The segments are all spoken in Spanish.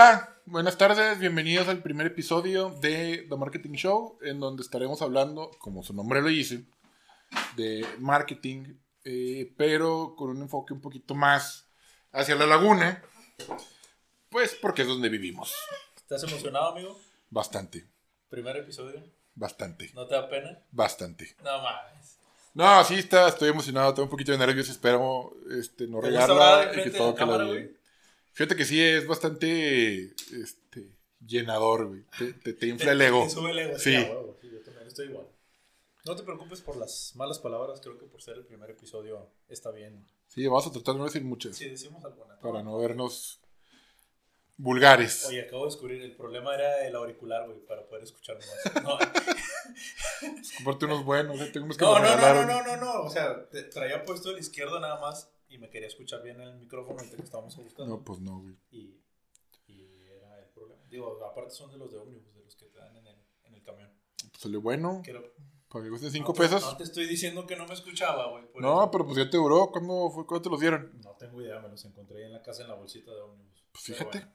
Hola, buenas tardes, bienvenidos al primer episodio de The Marketing Show, en donde estaremos hablando, como su nombre lo dice, de marketing, eh, pero con un enfoque un poquito más hacia la laguna, pues porque es donde vivimos. ¿Estás emocionado, amigo? Bastante, Primer episodio. bastante, ¿No te da pena? bastante. No mames. No, sí está, estoy emocionado, tengo un poquito de nervios, espero este, no ¿Te gusta hablar regarla y que todo la quede cámara, bien. güey? Fíjate que sí, es bastante este, llenador, güey. Te, te, te infla el ego. Te sube el ego. Sí. sí, yo también estoy igual. No te preocupes por las malas palabras, creo que por ser el primer episodio está bien. Sí, vamos a tratar de no decir muchas Si decimos alguna. para no vernos vulgares. Oye, acabo de descubrir, el problema era el auricular, güey, para poder escucharme más. No, Comparte unos buenos, eh, tengo unos que no, no, no, no, no, no, no, o sea, traía puesto el izquierdo nada más y me quería escuchar bien en el micrófono ahorita que estábamos ajustando. No, pues no, güey. Y, y era el problema. Digo, aparte son de los de ómnibus, de los que te dan en el, en el camión. Pues salió bueno. Quiero- Para que cueste 5 no te- pesos. No te estoy diciendo que no me escuchaba, güey. No, eso. pero pues ya te duró. ¿Cuándo, fue, ¿Cuándo te los dieron? No tengo idea, me los encontré en la casa en la bolsita de ómnibus. Pues Pero fíjate. bueno.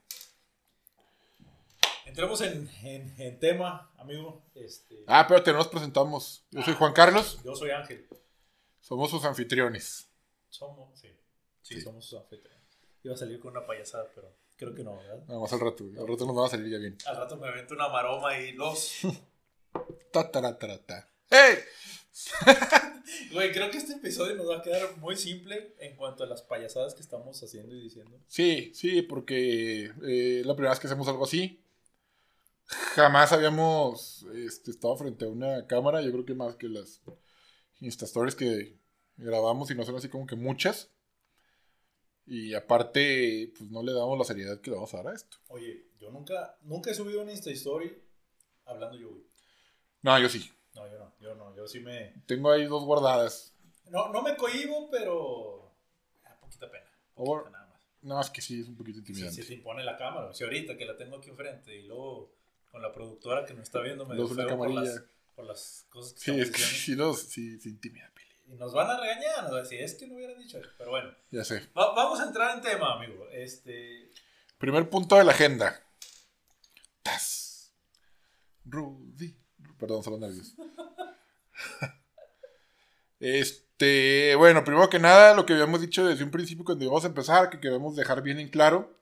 Entremos en, en, en tema, amigo. Este, Ah, espérate, no nos presentamos. Yo soy Juan Carlos. Yo soy Ángel. Somos sus anfitriones. Somos, sí. Sí, Sí. somos sus anfitriones. Iba a salir con una payasada, pero creo que no, ¿verdad? Nada más al rato. Al rato nos van a salir ya bien. Al rato me avento una maroma y los. Ta, ta, ta, ta, ta. ¡Ey! Güey, creo que este episodio nos va a quedar muy simple en cuanto a las payasadas que estamos haciendo y diciendo. Sí, sí, porque eh, la primera vez que hacemos algo así. Jamás habíamos este, estado frente a una cámara. Yo creo que más que las Insta Stories que grabamos y no son así como que muchas. Y aparte, pues no le damos la seriedad que le vamos a dar a esto. Oye, yo nunca, nunca he subido una Insta Story hablando yo, güey. No, yo sí. No, yo no, yo no, yo sí me... Tengo ahí dos guardadas. No, no me cohibo, pero... Da poquita pena. Poquita nada más. No, es que sí, es un poquito intimidante. se impone la cámara, si ahorita que la tengo aquí enfrente y luego con la productora que me está viendo me feo por las, por las cosas que Sí, es que sí, no, sí, se intimida. Y nos van a regañar, nos van a decir, es que no hubiera dicho eso. Pero bueno, Ya sé. va- vamos a entrar en tema, amigo. Este... Primer punto de la agenda. Tas. Rudy. Perdón, son los nervios. Este, bueno, primero que nada, lo que habíamos dicho desde un principio cuando íbamos a empezar, que queremos dejar bien en claro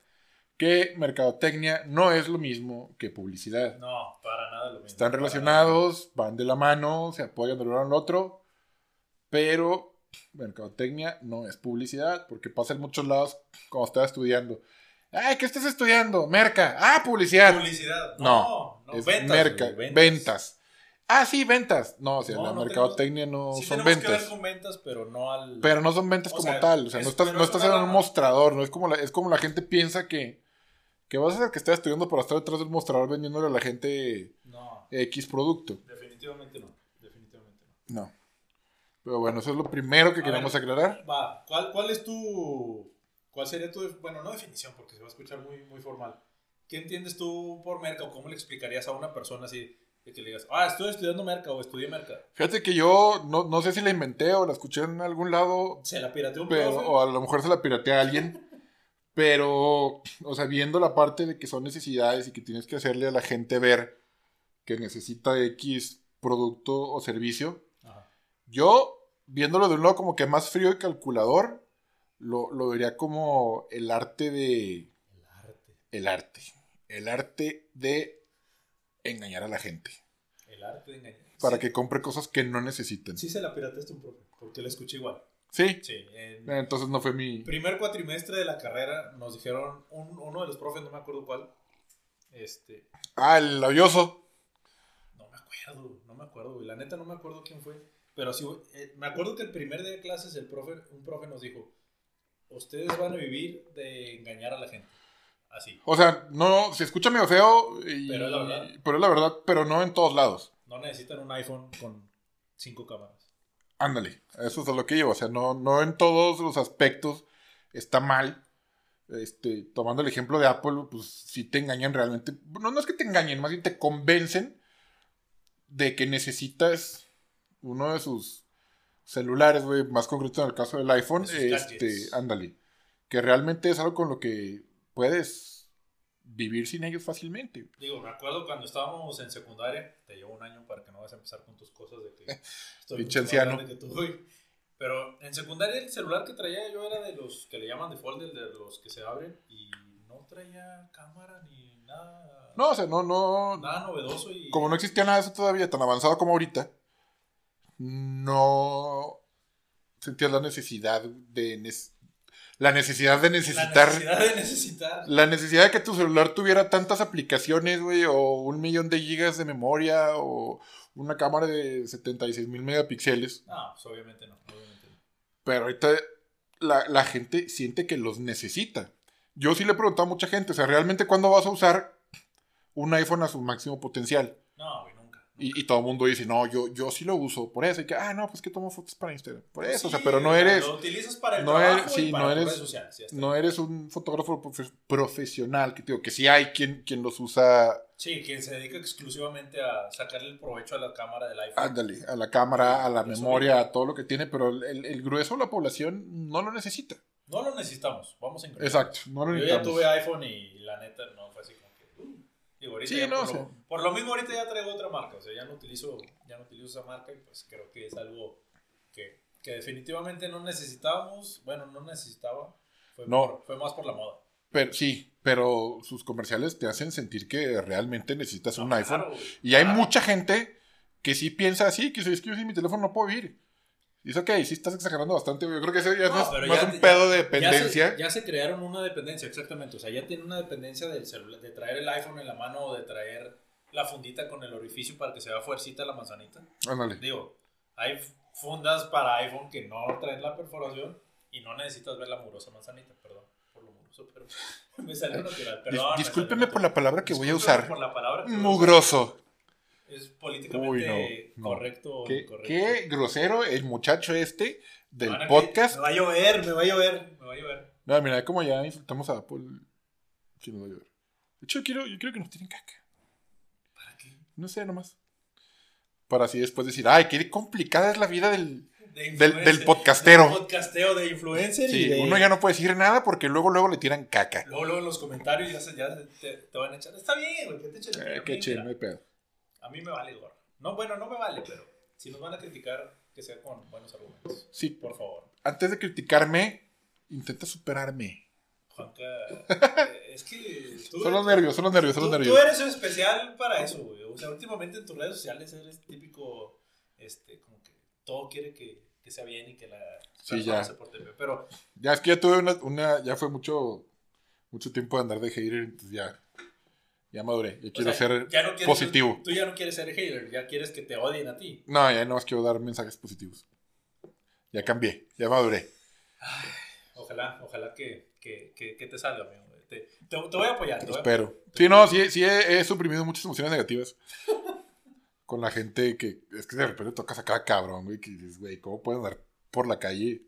que mercadotecnia no es lo mismo que publicidad. No, para nada lo mismo. Están relacionados, van de la mano, se apoyan del uno al otro, pero mercadotecnia no es publicidad, porque pasa en muchos lados cuando estás estudiando. Ay, ¿qué estás estudiando? Merca. Ah, publicidad. Publicidad. No, No, no, es ventas. merca, güey, ventas. Ah, sí, ventas. No, o sea, No, la no mercadotecnia no Sí son tenemos que ventas. ver con ventas, pero no al... Pero no son ventas O como sea, tal. O sea, es- no estás, no es estás en un mostrador. No es como la, es como la gente piensa que, que vas a hacer que estás estudiando para estar detrás del mostrador vendiéndole a la gente X producto. definitivamente no. Definitivamente no. No. Pero bueno, eso es lo primero que A queremos ver. aclarar. Va, ¿cuál, ¿cuál es tu... ¿Cuál sería tu... Bueno, no definición, porque se va a escuchar muy, muy formal. ¿Qué entiendes tú por merca o cómo le explicarías a una persona así de que le digas, ah, estoy estudiando merca o estudié merca? Fíjate que yo no, no sé si la inventé o la escuché en algún lado, Se la pirateó un pero, profe. o a lo mejor se la piratea a alguien. Pero, o sea, viendo la parte de que son necesidades y que tienes que hacerle a la gente ver que necesita X producto o servicio. Yo, viéndolo de un lado como que más frío y calculador, lo, lo vería como el arte de... El arte. El arte. El arte de engañar a la gente. El arte de engañar. Para Sí. que compre cosas que no necesiten. Sí se la pirateaste un profe, porque la escuché igual. Sí. Sí, en Entonces no fue mi... primer cuatrimestre de la carrera nos dijeron, un- uno de los profes, no me acuerdo cuál, este, Ah, el labioso. no me acuerdo, no me acuerdo, güey, la neta no me acuerdo quién fue, pero sí, eh, me acuerdo que el primer día de clases el profe, un profe nos dijo, ustedes van a vivir de engañar a la gente, así, O sea, no, se escucha medio feo, y- Pero es la verdad. pero es la verdad, pero no en todos lados. no necesitan un iPhone con cinco cámaras. Ándale, eso es a lo que llevo. O sea, no, no en todos los aspectos está mal. Este, tomando el ejemplo de Apple, pues sí te engañan realmente. No, no es que te engañen, más bien te convencen de que necesitas uno de sus celulares, güey, más concreto en el caso del iPhone, este, ándale, que realmente es algo con lo que puedes vivir sin ellos fácilmente. Digo, me acuerdo cuando estábamos en secundaria, te llevo un año para que no vas a empezar con tus cosas de que estoy mucho más grande que tú, güey. Pero en secundaria el celular que traía yo era de los que le llaman de folder, de los que se abren y no traía cámara ni nada, No, o sea, no, no. nada novedoso y Como no existía nada de eso todavía tan avanzado como ahorita, no sentías la necesidad de. nes- la necesidad de la necesitar. necesidad de necesitar. La necesidad de que tu celular tuviera tantas aplicaciones, güey, o un millón de gigas de memoria, o una cámara de 76 mil megapíxeles. No, pues obviamente no, obviamente no. Pero ahorita la, la gente siente que los necesita. Yo sí le he preguntado a mucha gente, o sea, ¿realmente cuándo vas a usar un iPhone a su máximo potencial? No, güey. Y, y todo el mundo dice, no, yo, yo sí lo uso por eso. Y que, ah, no, pues que tomo fotos para Instagram. Por eso, o sea, pero no eres, Lo utilizas para el no trabajo eres- y sí, para no eres- redes sociales, no eres un fotógrafo profe- profesional, que digo, que sí hay quien, quien los usa, Sí, quien se dedica exclusivamente a sacarle el provecho a la cámara del iPhone. ándale, a la cámara, a la memoria, a todo lo que tiene, pero el, el grueso de la población no lo necesita. No lo necesitamos, vamos a incluir. Exacto, no lo Yo ya necesitamos. tuve iPhone y la neta no fue así digo, ahorita Sí, ya no, por, lo, por lo mismo ahorita ya traigo otra marca, o sea, ya no utilizo, ya no utilizo esa marca y pues creo que es algo que, que definitivamente no necesitábamos, bueno, no necesitaba, fue, No. por- fue más por la moda. Pero, sí, pero sus comerciales te hacen sentir que realmente necesitas un No, iPhone. claro, güey, Y hay claro. mucha gente que sí piensa así, que dice, es que yo sin mi teléfono no puedo vivir. Dice, ok, sí estás exagerando bastante. Yo creo que ese ya No, es más ya- un ya- pedo de Ya dependencia. se, ya se crearon una dependencia, exactamente. O sea, ya tienen una dependencia del celular, de traer el iPhone en la mano o de traer la fundita con el orificio para que se vea fuercita la manzanita. Ándale. Digo, hay fundas para iPhone que no traen la perforación y no necesitas ver la murosa manzanita, perdón por lo muroso, pero me salió natural. Dis- Perdón, me discúlpeme por la palabra que voy a usar. Por la palabra. Mugroso. Es políticamente Uy, no, no. correcto. o Qué, incorrecto. qué grosero el muchacho este del que- podcast. Me va a llover, me va a llover, me va a llover. No, mira, como ya insultamos a Apple. Sí, nos va a llover. De hecho, yo quiero, yo quiero que nos tiren caca. ¿Para qué? No sé, nomás. Para así después decir, ay, qué complicada es la vida del. De Del- del podcastero. del podcasteo de influencer y Sí, de... uno ya no puede decir nada porque luego, luego le tiran caca. Luego, luego en los comentarios ya, se- ya te, te van a echar. Está bien, güey, que te echen. Eh, qué chido, no hay pedo. A mí me vale gorro. No, bueno, no me vale, pero si nos van a criticar, que sea con buenos argumentos. Sí, Por favor. antes de criticarme, intenta superarme. Juanca, es que tú, Son los nervios, son los nervios, son tú, los tú nervios. eres especial para eso, güey. O sea, últimamente en tus redes sociales eres típico, este, como que todo quiere que, que sea bien y que la Sí, ya. se porte bien. Pero Ya es que ya tuve una, una- ya fue mucho, mucho tiempo de andar de hater, entonces ya, ya maduré. Ya o quiero sea, ser ya no quieres- positivo. Tú ya no quieres ser hater, ya quieres que te odien a ti. No, ya no más quiero dar mensajes positivos. Ya cambié, ya maduré. Ojalá, ojalá que, que, que, que te salga, amigo. Te, te, te voy a apoyar. Te voy a Espero. Sí, no, sí, sí he, he suprimido muchas emociones negativas. Con la gente que es que de repente tocas a cada cabrón, güey, que dices, güey, ¿cómo pueden andar por la calle?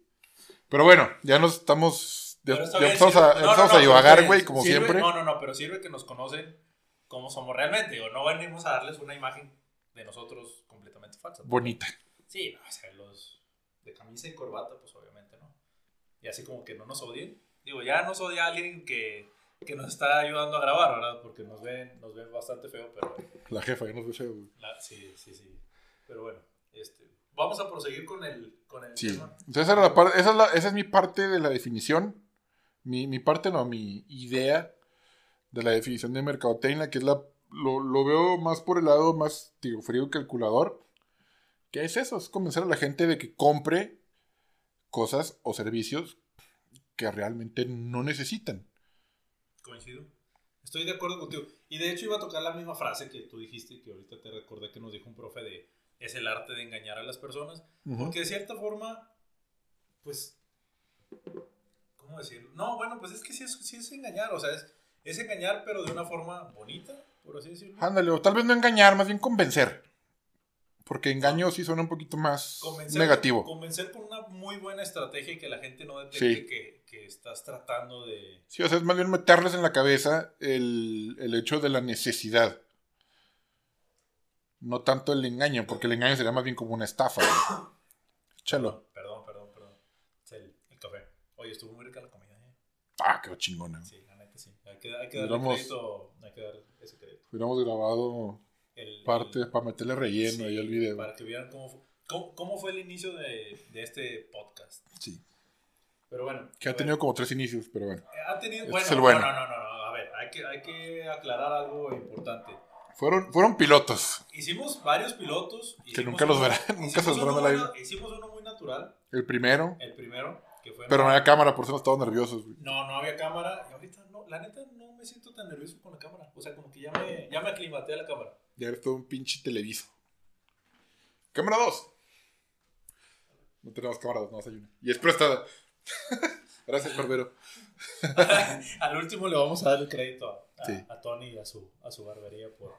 Pero bueno, ya nos estamos, ya, empezamos, a, no, empezamos no, a no, divagar, güey, como Sirve- siempre. No, no, no, pero sirve que nos conocen como somos realmente. O no venimos a darles una imagen de nosotros completamente falsa. Bonita. Sí, no, o sea, los de camisa y corbata, pues obviamente no. Y así como que no nos odien. Digo, ya nos odia alguien que, que nos está ayudando a grabar, ¿verdad? Porque nos ven, nos ven bastante feo, pero La jefa, ya nos ve feo, güey. la- sí, sí, sí. Pero bueno, este, vamos a proseguir con el, con el Sí. tema. Entonces esa, era la esa, es la- esa es mi parte de la definición. Mi, mi parte, no, mi idea de la definición de mercadotecnia, que es la. Lo, lo veo más por el lado más, digo, frío calculador. Que es eso? Es convencer a la gente de que compre cosas o servicios que realmente no necesitan. Coincido. Estoy de acuerdo contigo. Y de hecho iba a tocar la misma frase que tú dijiste, que ahorita te recordé que nos dijo un profe de es el arte de engañar a las personas. Porque de cierta forma, pues, ¿cómo decirlo? No, bueno, pues es que sí es, sí es engañar, o sea, es, es engañar pero de una forma bonita, por así decirlo. Ándale, o tal vez no engañar, más bien convencer. Porque engaño sí suena un poquito más Convencer, negativo. Convencer con una muy buena estrategia y que la gente no detecte Sí. que, que estás tratando de... Sí, o sea, es más bien meterles en la cabeza el, el hecho de la necesidad. No tanto el engaño, porque el engaño sería más bien como una estafa. güey. Échalo. Perdón, perdón, perdón. El, el café. Oye, estuvo muy rica la comida, ¿eh? Ah, qué chingona. Sí, la neta sí. Hay que, hay que darle Hubiéramos- crédito, hay que dar ese crédito. Hubiéramos grabado El- parte el- para meterle relleno sí, ahí al video. Para que vieran cómo, fu- cómo, cómo fue el inicio de, de este podcast. Sí. Pero bueno. Que ha ver, tenido como tres inicios, pero bueno. eh, Ha tenido, Este bueno, es el bueno. No, no, no, no, a ver, hay que, hay que aclarar algo importante. Fueron, fueron pilotos. Hicimos varios pilotos. hicimos nunca los verán, nunca saldrán al aire. Hicimos uno muy natural, El primero. el primero, que fue... Pero no había cámara, por eso no estaban nerviosos. güey. No, no había cámara. Y ahorita no, la neta no me siento tan nervioso con la cámara. O sea, como que ya me, ya me aclimaté a la cámara. Ya eres todo un pinche televiso. Cámara 2. No tenemos cámara 2, no hay una. Y es prestada. Gracias, barbero. Al último le vamos a dar el crédito a, a- Sí. a Tony y a su, a su barbería por,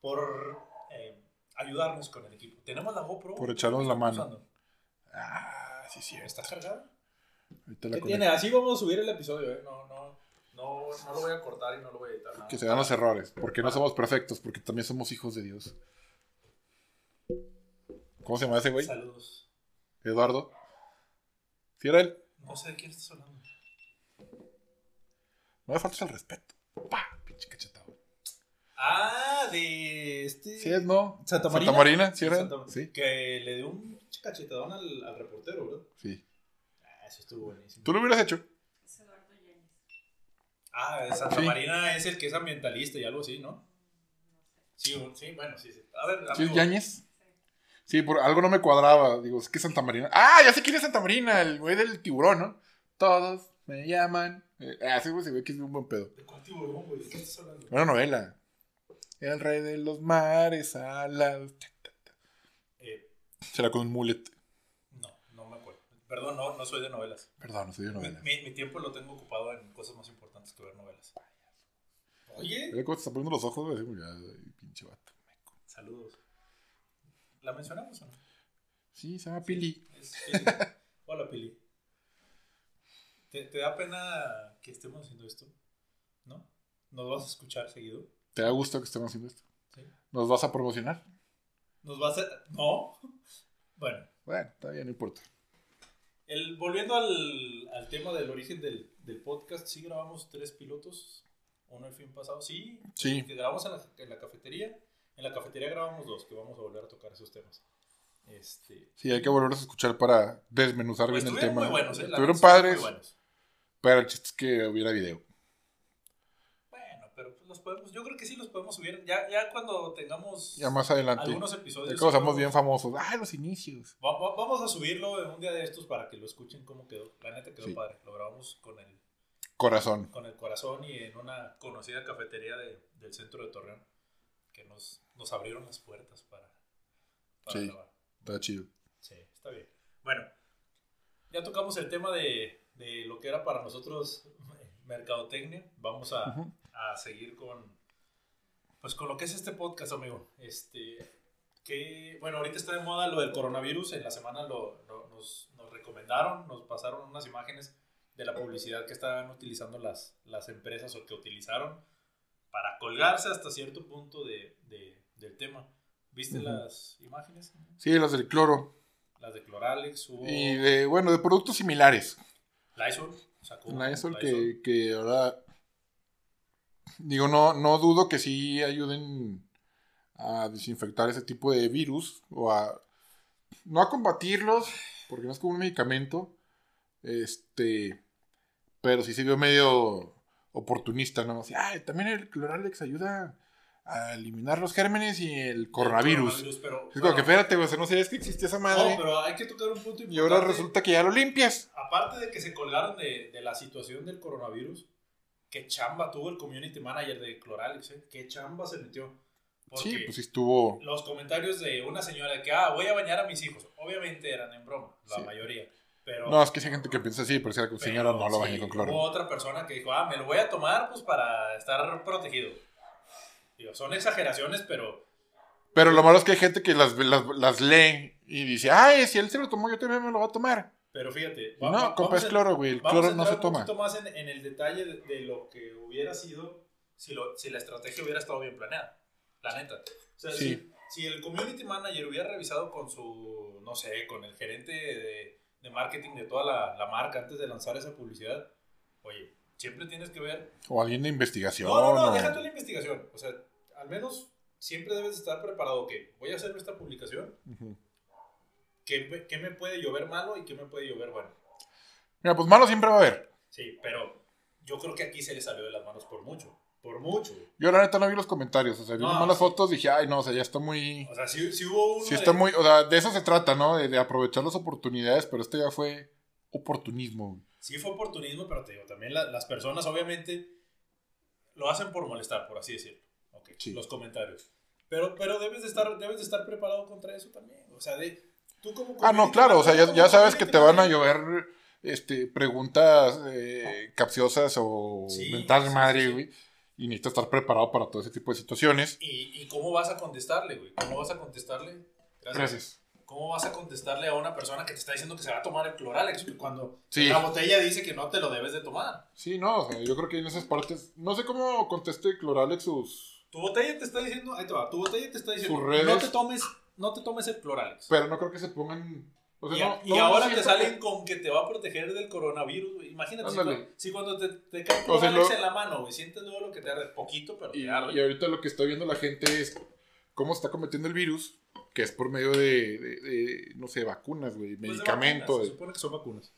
por eh, ayudarnos con el equipo. Tenemos la GoPro. Por echarnos la mano. usando. Ah, sí, sí. ¿Está cargada? Ahorita la ¿Qué tiene? Así vamos a subir el episodio, ¿eh? No, no, no, no lo voy a cortar y no lo voy a editar. nada. Que se dan los errores. Porque no somos perfectos, porque también somos hijos de Dios. ¿Cómo se llama ese güey? Saludos. Eduardo. ¿Sí era él? No sé de quién estás hablando. No me faltas el respeto. Pa, pinche cachetado. Ah, de este. Sí es, ¿no? Santa Marina. Santa Marina, ¿sí era? él? Santa- Sí. Que le dio un cachetadón al, al reportero, ¿verdad? Sí. Eso estuvo buenísimo. ¿Tú lo hubieras hecho? Es Eduardo Yáñez. Ah, Santa Sí. Marina es el que es ambientalista y algo así, ¿no? Sí, sí, bueno, sí, sí. A ver, ¿Sí es amigo, Yáñez? Sí, por algo no me cuadraba. Digo, es que Santa Marina. ¡Ah! Ya sé quién es Santa Marina, el güey del tiburón, ¿no? Todos me llaman. Eh, ah, ese güey se ve que es un buen pedo. ¿De cuál tiburón, güey? ¿De qué estás hablando? Una novela. El rey de los mares alados. Eh, Será con un mullet. no, no me acuerdo. Perdón, no, no soy de novelas. Perdón, no soy de Mi, novela. mi- mi tiempo lo tengo ocupado en cosas más importantes que ver novelas. Oye, ¿Ves cómo te está poniendo los ojos? güey? Como ya, ay, pinche vato. saludos. ¿La mencionamos o no? Sí, se llama Pili. Es Pili. Hola, Pili. ¿Te, te da pena que estemos haciendo esto? ¿No? ¿Nos vas a escuchar seguido? ¿Te da gusto que estemos haciendo esto? Sí. ¿Nos vas a promocionar? ¿Nos vas a...? No. Bueno, Bueno, está bien, no importa. El, volviendo al, al tema del origen del, del podcast, sí grabamos tres pilotos. Uno el fin pasado, sí. Sí. Que grabamos en la, en la cafetería. En la cafetería grabamos dos, que vamos a volver a tocar esos temas. Este, Sí, hay que volverlos a escuchar para desmenuzar pues bien el tema. muy buenos, ¿eh? Estuvieron padres, Muy buenos. pero el chiste es que hubiera video. Pero pues los podemos, yo creo que sí los podemos subir. Ya, ya cuando tengamos Ya más adelante. algunos Ya episodios. sí somos podemos- bien famosos. ¡Ah, los inicios! Va- va- vamos a subirlo en un día de estos para que lo escuchen cómo quedó. La neta quedó Sí. padre. Lo grabamos con el, Corazón. con el corazón y en una conocida cafetería de- del centro de Torreón. Que nos, nos abrieron las puertas para, para Sí. grabar. Está chido. Sí, está bien. Bueno, ya tocamos el tema de, de lo que era para nosotros mercadotecnia. Vamos a. a seguir con pues con lo que es este podcast, amigo. Este que bueno, ahorita está de moda lo del coronavirus. En la semana lo, lo- nos, nos recomendaron, nos pasaron unas imágenes de la publicidad que estaban utilizando las, las empresas o que utilizaron para colgarse hasta cierto punto de, de- del tema. ¿Viste las imágenes? Sí, los del cloro. Las de Cloralex hubo Y de, bueno, de productos similares. Lysol sacó Lysol Lysol. que, que ahora. Digo, no, no dudo que sí ayuden a desinfectar ese tipo de virus. O a. No a combatirlos, porque no es como un medicamento. Este. Pero sí se vio medio oportunista, ¿no? Así, "Ay, también el Cloralex ayuda a eliminar los gérmenes y el coronavirus. pero, Es como que espérate, o sea, no sabías que existía esa madre. no, pero hay que tocar un punto importante. y ahora resulta que ya lo limpias. Aparte de que se colgaron de, de la situación del coronavirus, qué chamba tuvo el community manager de Cloralex, ¿eh? Qué chamba se metió. Porque Sí, pues sí estuvo. los comentarios de una señora que, ah, voy a bañar a mis hijos, obviamente eran en broma, la Sí. mayoría. Pero, No, es que hay gente que piensa así, pero si la señora no lo sí, bañé con cloro. Hubo otra persona que dijo, ah, me lo voy a tomar pues para estar protegido. Digo, son exageraciones, pero Pero lo malo es que hay gente que las, las, las lee y dice, ay, si él se lo tomó, yo también me lo voy a tomar. Pero fíjate, va- no, va- compa, es cloro, güey. El cloro no se un toma. poquito más en, en el detalle de, de lo que hubiera sido si, lo, si la estrategia hubiera estado bien planeada. La neta. O sea, Sí. si, si el community manager hubiera revisado con su, no sé, con el gerente de, de marketing de toda la, la marca antes de lanzar esa publicidad, oye, Siempre tienes que ver. O alguien de investigación. No, no, no, o- deja tú la investigación. O sea, al menos siempre debes de estar preparado. Ok, voy a hacer esta publicación. Ujú. ¿Qué, qué me puede llover malo y qué me puede llover bueno? Mira, pues malo siempre va a haber. Sí, pero yo creo que aquí se le salió de las manos por mucho. Por mucho. Yo la neta no vi los comentarios. O sea, vi No, nomás las sí. fotos dije, ay, no, o sea, ya está muy. O sea, sí, sí hubo uno. Sí de- está muy. O sea, de eso se trata, ¿no? De, de aprovechar las oportunidades, pero esto ya fue oportunismo. güey. Sí fue oportunismo, pero te digo, también la- las personas obviamente lo hacen por molestar, por así decirlo. Ok, Sí. los comentarios. Pero, pero debes, de estar, debes de estar preparado contra eso también. O sea, de, tú como... Ah, no, claro, o sea, ya, ya sabes que te van a llover este, preguntas eh, capciosas o Sí, mentadas de sí, madre, sí. güey. Y necesitas estar preparado para todo ese tipo de situaciones. ¿Y, ¿Y cómo vas a contestarle, güey? ¿Cómo vas a contestarle? Gracias. ¿Cómo vas a contestarle a una persona que te está diciendo que se va a tomar el Cloralex cuando Sí. la botella dice que no te lo debes de tomar? Sí, no, o sea, yo creo que en esas partes. No sé cómo conteste Cloralex sus. Tu botella te está diciendo, ahí te va, tu botella te está diciendo, Sus redes. no te tomes, no te tomes el Cloralex. Pero no creo que se pongan. O sea, Y, no, y no, ahora te salen con que te va a proteger del coronavirus, güey. Imagínate, si, cu- si cuando te, te cae O sea, Cloralex lo- en la mano, güey, sientes luego lo que te arde. Poquito, pero Y, te arde. y ahorita lo que está viendo la gente es cómo está cometiendo el virus, que es por medio de, de- de, no sé, vacunas, güey, Pues medicamentos. Se supone que son vacunas.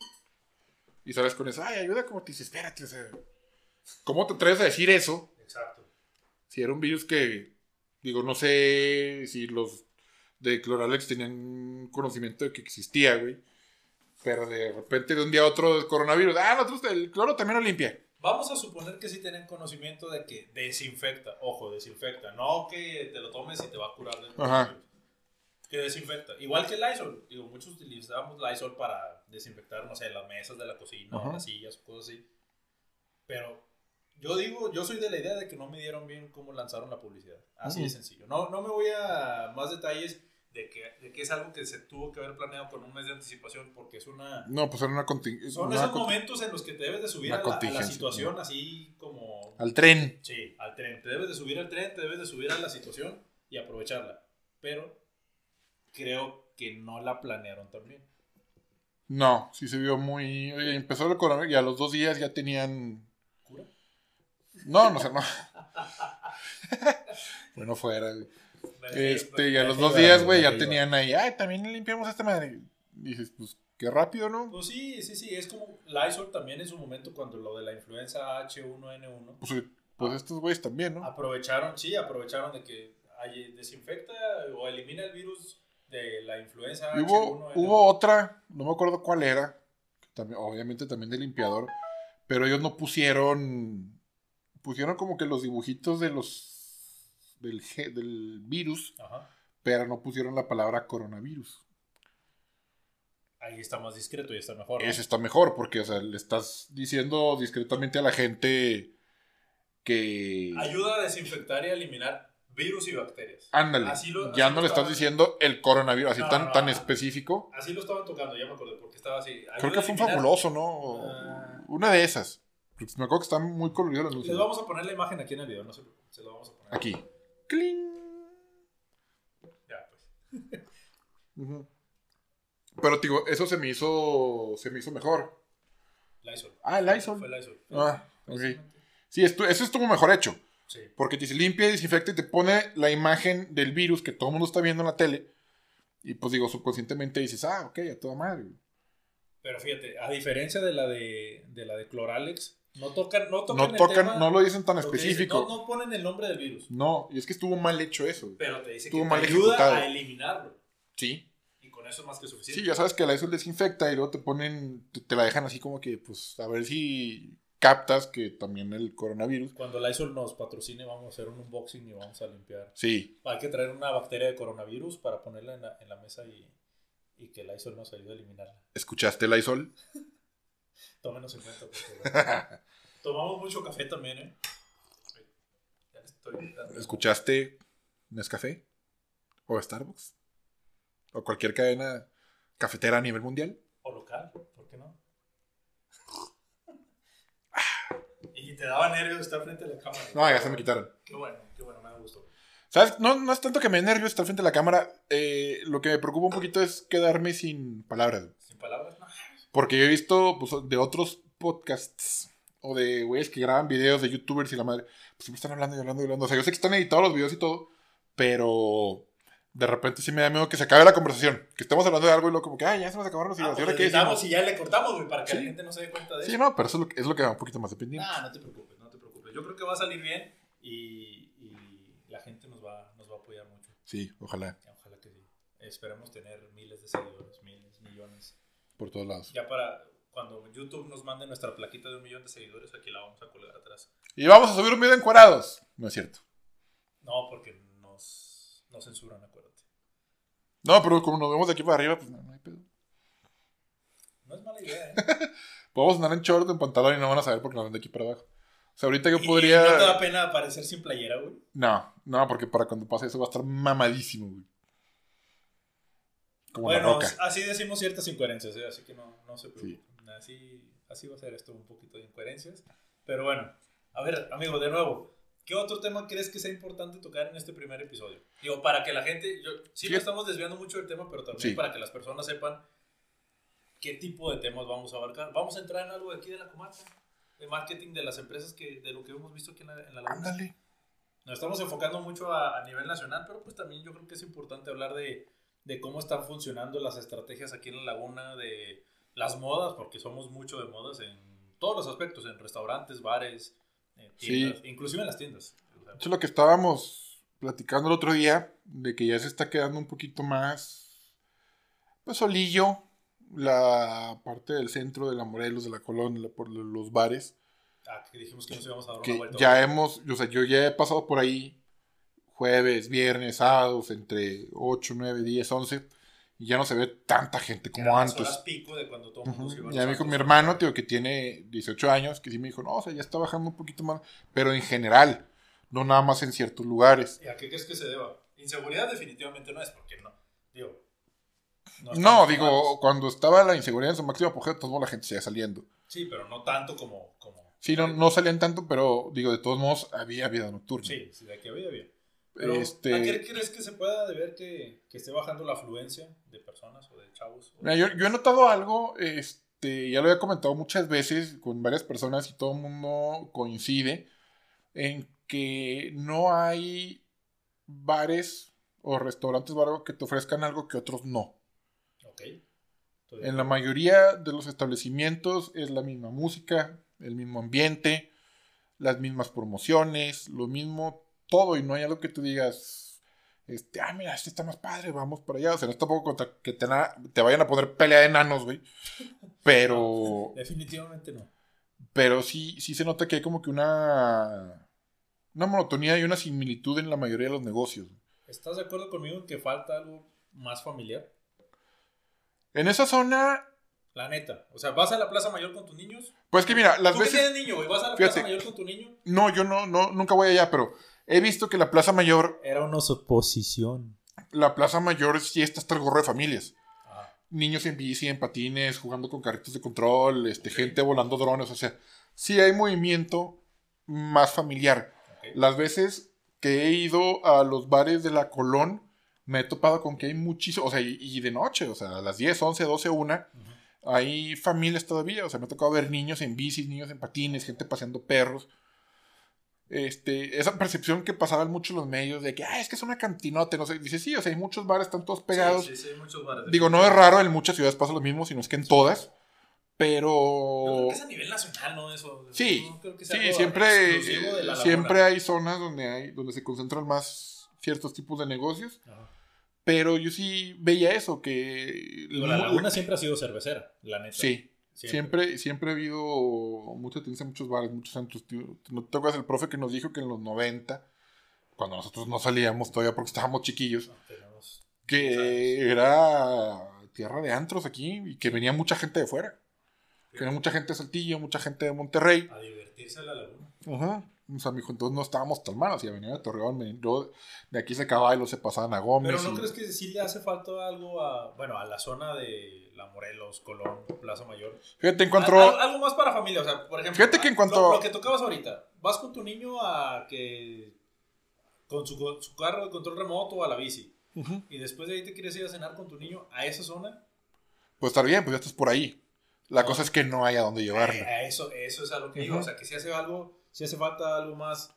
y sales con eso, ay, ayuda, como te dices, espérate, o sea, ¿cómo te atreves a decir eso? Exacto. Si era un virus que, digo, no sé si los de Cloralex tenían conocimiento de que existía, güey. Pero de repente, de un día a otro, el coronavirus, ah, nosotros el cloro también lo limpia. Vamos a suponer que sí tienen conocimiento de que desinfecta. Ojo, desinfecta. No que te lo tomes y te va a curar del coronavirus. Que desinfecta. Igual que el Lysol. Digo, muchos utilizamos Lysol para desinfectar, no sé, las mesas de la cocina, Ajá. las sillas, cosas así. Pero yo digo, yo soy de la idea de que no me dieron bien cómo lanzaron la publicidad. Así de Ujú. sencillo. No, no me voy a más detalles de que, de que es algo que se tuvo que haber planeado con un mes de anticipación porque es una... No, pues era una contingencia. Son esos momentos en los que te debes de subir a la, a la situación así como... Al tren. Sí, al tren. Te debes de subir al tren, te debes de subir a la situación y aprovecharla. Pero creo que no la planearon también. No, sí se vio muy. empezó el coronavirus y a los dos días ya tenían. ¿Cura? No, no sé, no. bueno, fuera, güey. Este, y a los dos días, güey, ya tenían ahí. Ay, también limpiamos esta madre. Y dices, pues, qué rápido, ¿no? Pues sí, sí, sí. Es como Lysol también en su momento cuando lo de la influenza H1N1. Pues, pues estos güeyes también, ¿no? Aprovecharon, sí, aprovecharon de que desinfecta o elimina el virus de la influenza Y hubo, H1N1. hubo otra, no me acuerdo cuál era. también, obviamente también de limpiador. Pero ellos no pusieron. Pusieron como que los dibujitos de los. Del, del virus. Ajá. Pero no pusieron la palabra coronavirus. Ahí está más discreto y está mejor. ¿no? Está mejor porque, o sea, le estás diciendo discretamente a la gente que... Ayuda a desinfectar y a eliminar virus y bacterias. Ándale, Así lo- ya no le estás diciendo el coronavirus, así No, tan, no, tan específico. Así lo estaban tocando, ya me acordé, porque estaba así. Creo que fue un fabuloso, ¿no? Ah. Una de esas. Me acuerdo que está muy colorido el Les anuncio. vamos a poner la imagen aquí en el video, no sé, se lo vamos a poner. Aquí. ¡Cling! Ya, pues. Ujú. Pero, digo, eso se me hizo, se me hizo mejor. Lysol. Ah, el Lysol. Fue Lysol. Ah, ok. Sí, esto, eso estuvo mejor hecho. Sí. Porque te dice limpia y desinfecta y te pone la imagen del virus que todo el mundo está viendo en la tele. Y pues digo, subconscientemente dices, ah, ok, a toda madre. Pero fíjate, a diferencia de la de, de la de Cloralex, no tocan, no tocan, No tocan, tema, no lo dicen tan dicen, específico. no, no ponen el nombre del virus, No, y es que estuvo mal hecho eso. pero te dice Estuvo que mal te ayuda ejecutado. a eliminarlo. Sí. Y con eso es más que suficiente. Sí, ya sabes que la eso desinfecta y luego te ponen, te, te la dejan así como que, pues, a ver si captas que también el coronavirus. Cuando Lysol nos patrocine, vamos a hacer un unboxing y vamos a limpiar. Sí, Hay que traer una bacteria de coronavirus para ponerla en la, en la mesa y, y que Lysol nos ayude a eliminarla. ¿escuchaste el Isol? Tómenos en cuenta, por favor. Tomamos mucho café también, ¿eh? Ya estoy dando- ¿Escuchaste Nescafé? ¿O Starbucks? ¿O cualquier cadena cafetera a nivel mundial? O local, ¿por qué no? Y te daba nervios estar frente a la cámara. No, ya se me quitaron. Qué bueno, qué bueno, me da gusto. ¿Sabes? No, no es tanto que me dé nervios estar frente a la cámara. eh, lo que me preocupa un poquito es quedarme sin palabras. Sin palabras. Porque yo he visto pues, de otros podcasts o de güeyes que graban videos de youtubers y la madre, pues siempre están hablando y hablando y hablando. O sea, yo sé que están editados los videos y todo, pero de repente sí me da miedo que se acabe la conversación. Que estemos hablando de algo y luego como que, ay, ya se nos acabaron los Ah, videos. ¿Y pues ahora qué editamos decimos? y ya le cortamos, güey, para que la Sí. gente no se dé cuenta de Sí, eso. no, pero eso es lo, que- es lo que da un poquito más de pendiente. Ah, no te preocupes, no te preocupes. Yo creo que va a salir bien y, y la gente nos va, nos va a apoyar mucho. Sí, ojalá, Ojalá que sí. Esperemos tener miles de seguidores, miles, millones. Por todos lados. Ya para cuando YouTube nos mande nuestra plaquita de un millón de seguidores, aquí la vamos a colgar atrás. Y vamos a subir un video encuadrados. No es cierto. No, porque nos, nos censuran, acuérdate. No, pero como nos vemos de aquí para arriba, pues no, no hay pedo. No es mala idea, ¿eh? Podemos andar en short, en pantalón y no van a saber porque nos ven de aquí para abajo. O sea, ahorita yo ¿Y- podría. y ¿No te da pena aparecer sin playera, güey? No, no, porque para cuando pase eso va a estar mamadísimo, güey. Como Bueno, así decimos ciertas incoherencias, ¿eh? así que no, no se preocupen. Así, así va a ser esto un poquito de incoherencias. Pero bueno, a ver, amigo, de nuevo, ¿qué otro tema crees que sea importante tocar en este primer episodio? Digo, para que la gente, yo, sí, Sí. nos estamos desviando mucho del tema, pero también Sí. para que las personas sepan qué tipo de temas vamos a abarcar. Vamos a entrar en algo de aquí de la comarca, de marketing de las empresas, que, de lo que hemos visto aquí en la, en la. Ándale. Nos estamos enfocando mucho a, a nivel nacional, pero pues también yo creo que es importante hablar de, de cómo están funcionando las estrategias aquí en la laguna, de las modas, porque somos mucho de modas en todos los aspectos, en restaurantes, bares, en tiendas, inclusive en las tiendas. O sea, Eso es lo que estábamos platicando el otro día, de que ya se está quedando un poquito más, pues solillo, la parte del centro de la Morelos, de la Colón, la- por los bares, ah, que dijimos que nos íbamos a dar una vuelta. ya hemos, o sea, yo ya he pasado por ahí jueves, viernes, sábados, entre 8, 9, 10, 11, y ya no se ve tanta gente como antes. horas pico de cuando todo se Ujú. a Ya me dijo mi hermano, tío, que tiene 18 años, que sí me dijo, no, o sea, ya está bajando un poquito más, pero en general, no nada más en ciertos lugares. ¿Y a qué crees que se deba? Inseguridad definitivamente no es, porque no, digo... No, estamos digo, cuando estaba la inseguridad en su máximo apogeo, todos modos la gente seguía saliendo. Sí, pero no tanto como... como Sí, no, no salían tanto, pero digo, de todos modos había vida nocturna. Sí, sí, de aquí había bien. Pero, Este- ¿A qué crees que se pueda deber que, que esté bajando la afluencia de personas o de chavos? Mira, yo, yo he notado algo, este, ya lo he comentado muchas veces con varias personas y todo el mundo coincide en que no hay bares o restaurantes o algo que te ofrezcan algo que otros no. Ok. En la mayoría de los establecimientos es la misma música, el mismo ambiente, las mismas promociones, lo mismo todo y no hay algo que tú digas, este, ah, mira, este está más padre, vamos para allá. O sea, no es tampoco contra que te, te vayan a poner pelea de enanos, güey. Pero, Definitivamente no. pero sí, sí se nota que hay como que una, una monotonía y una similitud en la mayoría de los negocios. ¿Estás de acuerdo conmigo en que falta algo más familiar? En esa zona, La neta. O sea, vas a la Plaza Mayor con tus niños. pues que mira, las ¿Tú que veces... tienes niño, güey? ¿Vas a la Fíjate. Plaza Mayor con tu niño? No, yo no, no, nunca voy allá, pero he visto que la Plaza Mayor, Era una suposición. la Plaza Mayor sí está hasta el gorro de familias. Ah, Niños en bici, en patines, jugando con carritos de control, este, gente volando drones, o sea, sí hay movimiento más familiar. Las veces que he ido a los bares de la Colón, me he topado con que hay muchísimo, o sea, y, y de noche, o sea, a las 10, 11, 12, 1, Ujú. hay familias todavía, o sea, me ha tocado ver niños en bicis, niños en patines, gente paseando perros. Este, esa percepción que pasaban mucho los medios de que, ah, es que es una cantinota, no sé, dice, sí, o sea, hay muchos bares, están todos pegados. Sí, sí, sí, hay muchos bares. Digo, no es raro, en muchas ciudades pasa lo mismo, sino es que en todas, Yo pero... creo que es a nivel nacional, ¿no? Eso. Sí, No creo que sea Sí, siempre, la siempre hay zonas donde hay, donde se concentran más ciertos tipos de negocios, Ajá. pero yo sí veía eso, que... Digo, la laguna siempre ha sido cervecera, la neta. Sí, siempre, siempre ha habido mucha tendencia en muchos bares, muchos tío. ¿No te acuerdas el profe que nos dijo que en los 90, cuando nosotros no salíamos todavía porque estábamos chiquillos, No, tenemos- que era tierra de antros aquí y que venía mucha gente de fuera? Que venía mucha gente de Saltillo, mucha gente de Monterrey. A divertirse a la laguna. Ajá. O sea, entonces no estábamos tan mal. Sea, venía de Torreón, ven- yo- de aquí se acababa y lo se pasaban a Gómez. Pero ¿no y- crees que sí le hace falta algo a, bueno, a la zona de La Morelos, Colón, Plaza Mayor? Fíjate, en cuanto... Al- algo más para familia, o sea, por ejemplo. Fíjate que en cuanto- Lo, lo que tocabas ahorita, vas con tu niño a que. con su, su carro de control remoto o a la bici. Y después de ahí te quieres ir a cenar con tu niño a esa zona. Pues estar bien, pues ya estás por ahí. La cosa es que no hay a dónde llevarlo. Eh, eso, eso es algo que digo. O sea, que si hace algo, si hace falta algo más,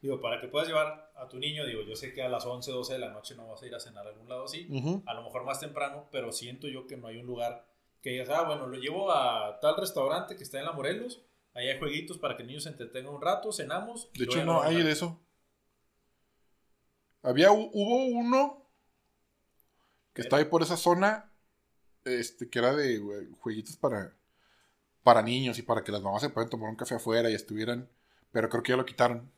digo, para que puedas llevar a tu niño, digo, yo sé que a las 11, 12 de la noche no vas a ir a cenar a algún lado así, a lo mejor más temprano, pero siento yo que no hay un lugar que digas, ah, bueno, lo llevo a tal restaurante que está en la Morelos, ahí hay jueguitos para que el niño se entretenga un rato, cenamos. De hecho, no hay de eso. Había, hu- hubo uno que estaba ahí por esa zona, este, que era de jueguitos para, para niños y para que las mamás se puedan tomar un café afuera y estuvieran, pero creo que ya lo quitaron.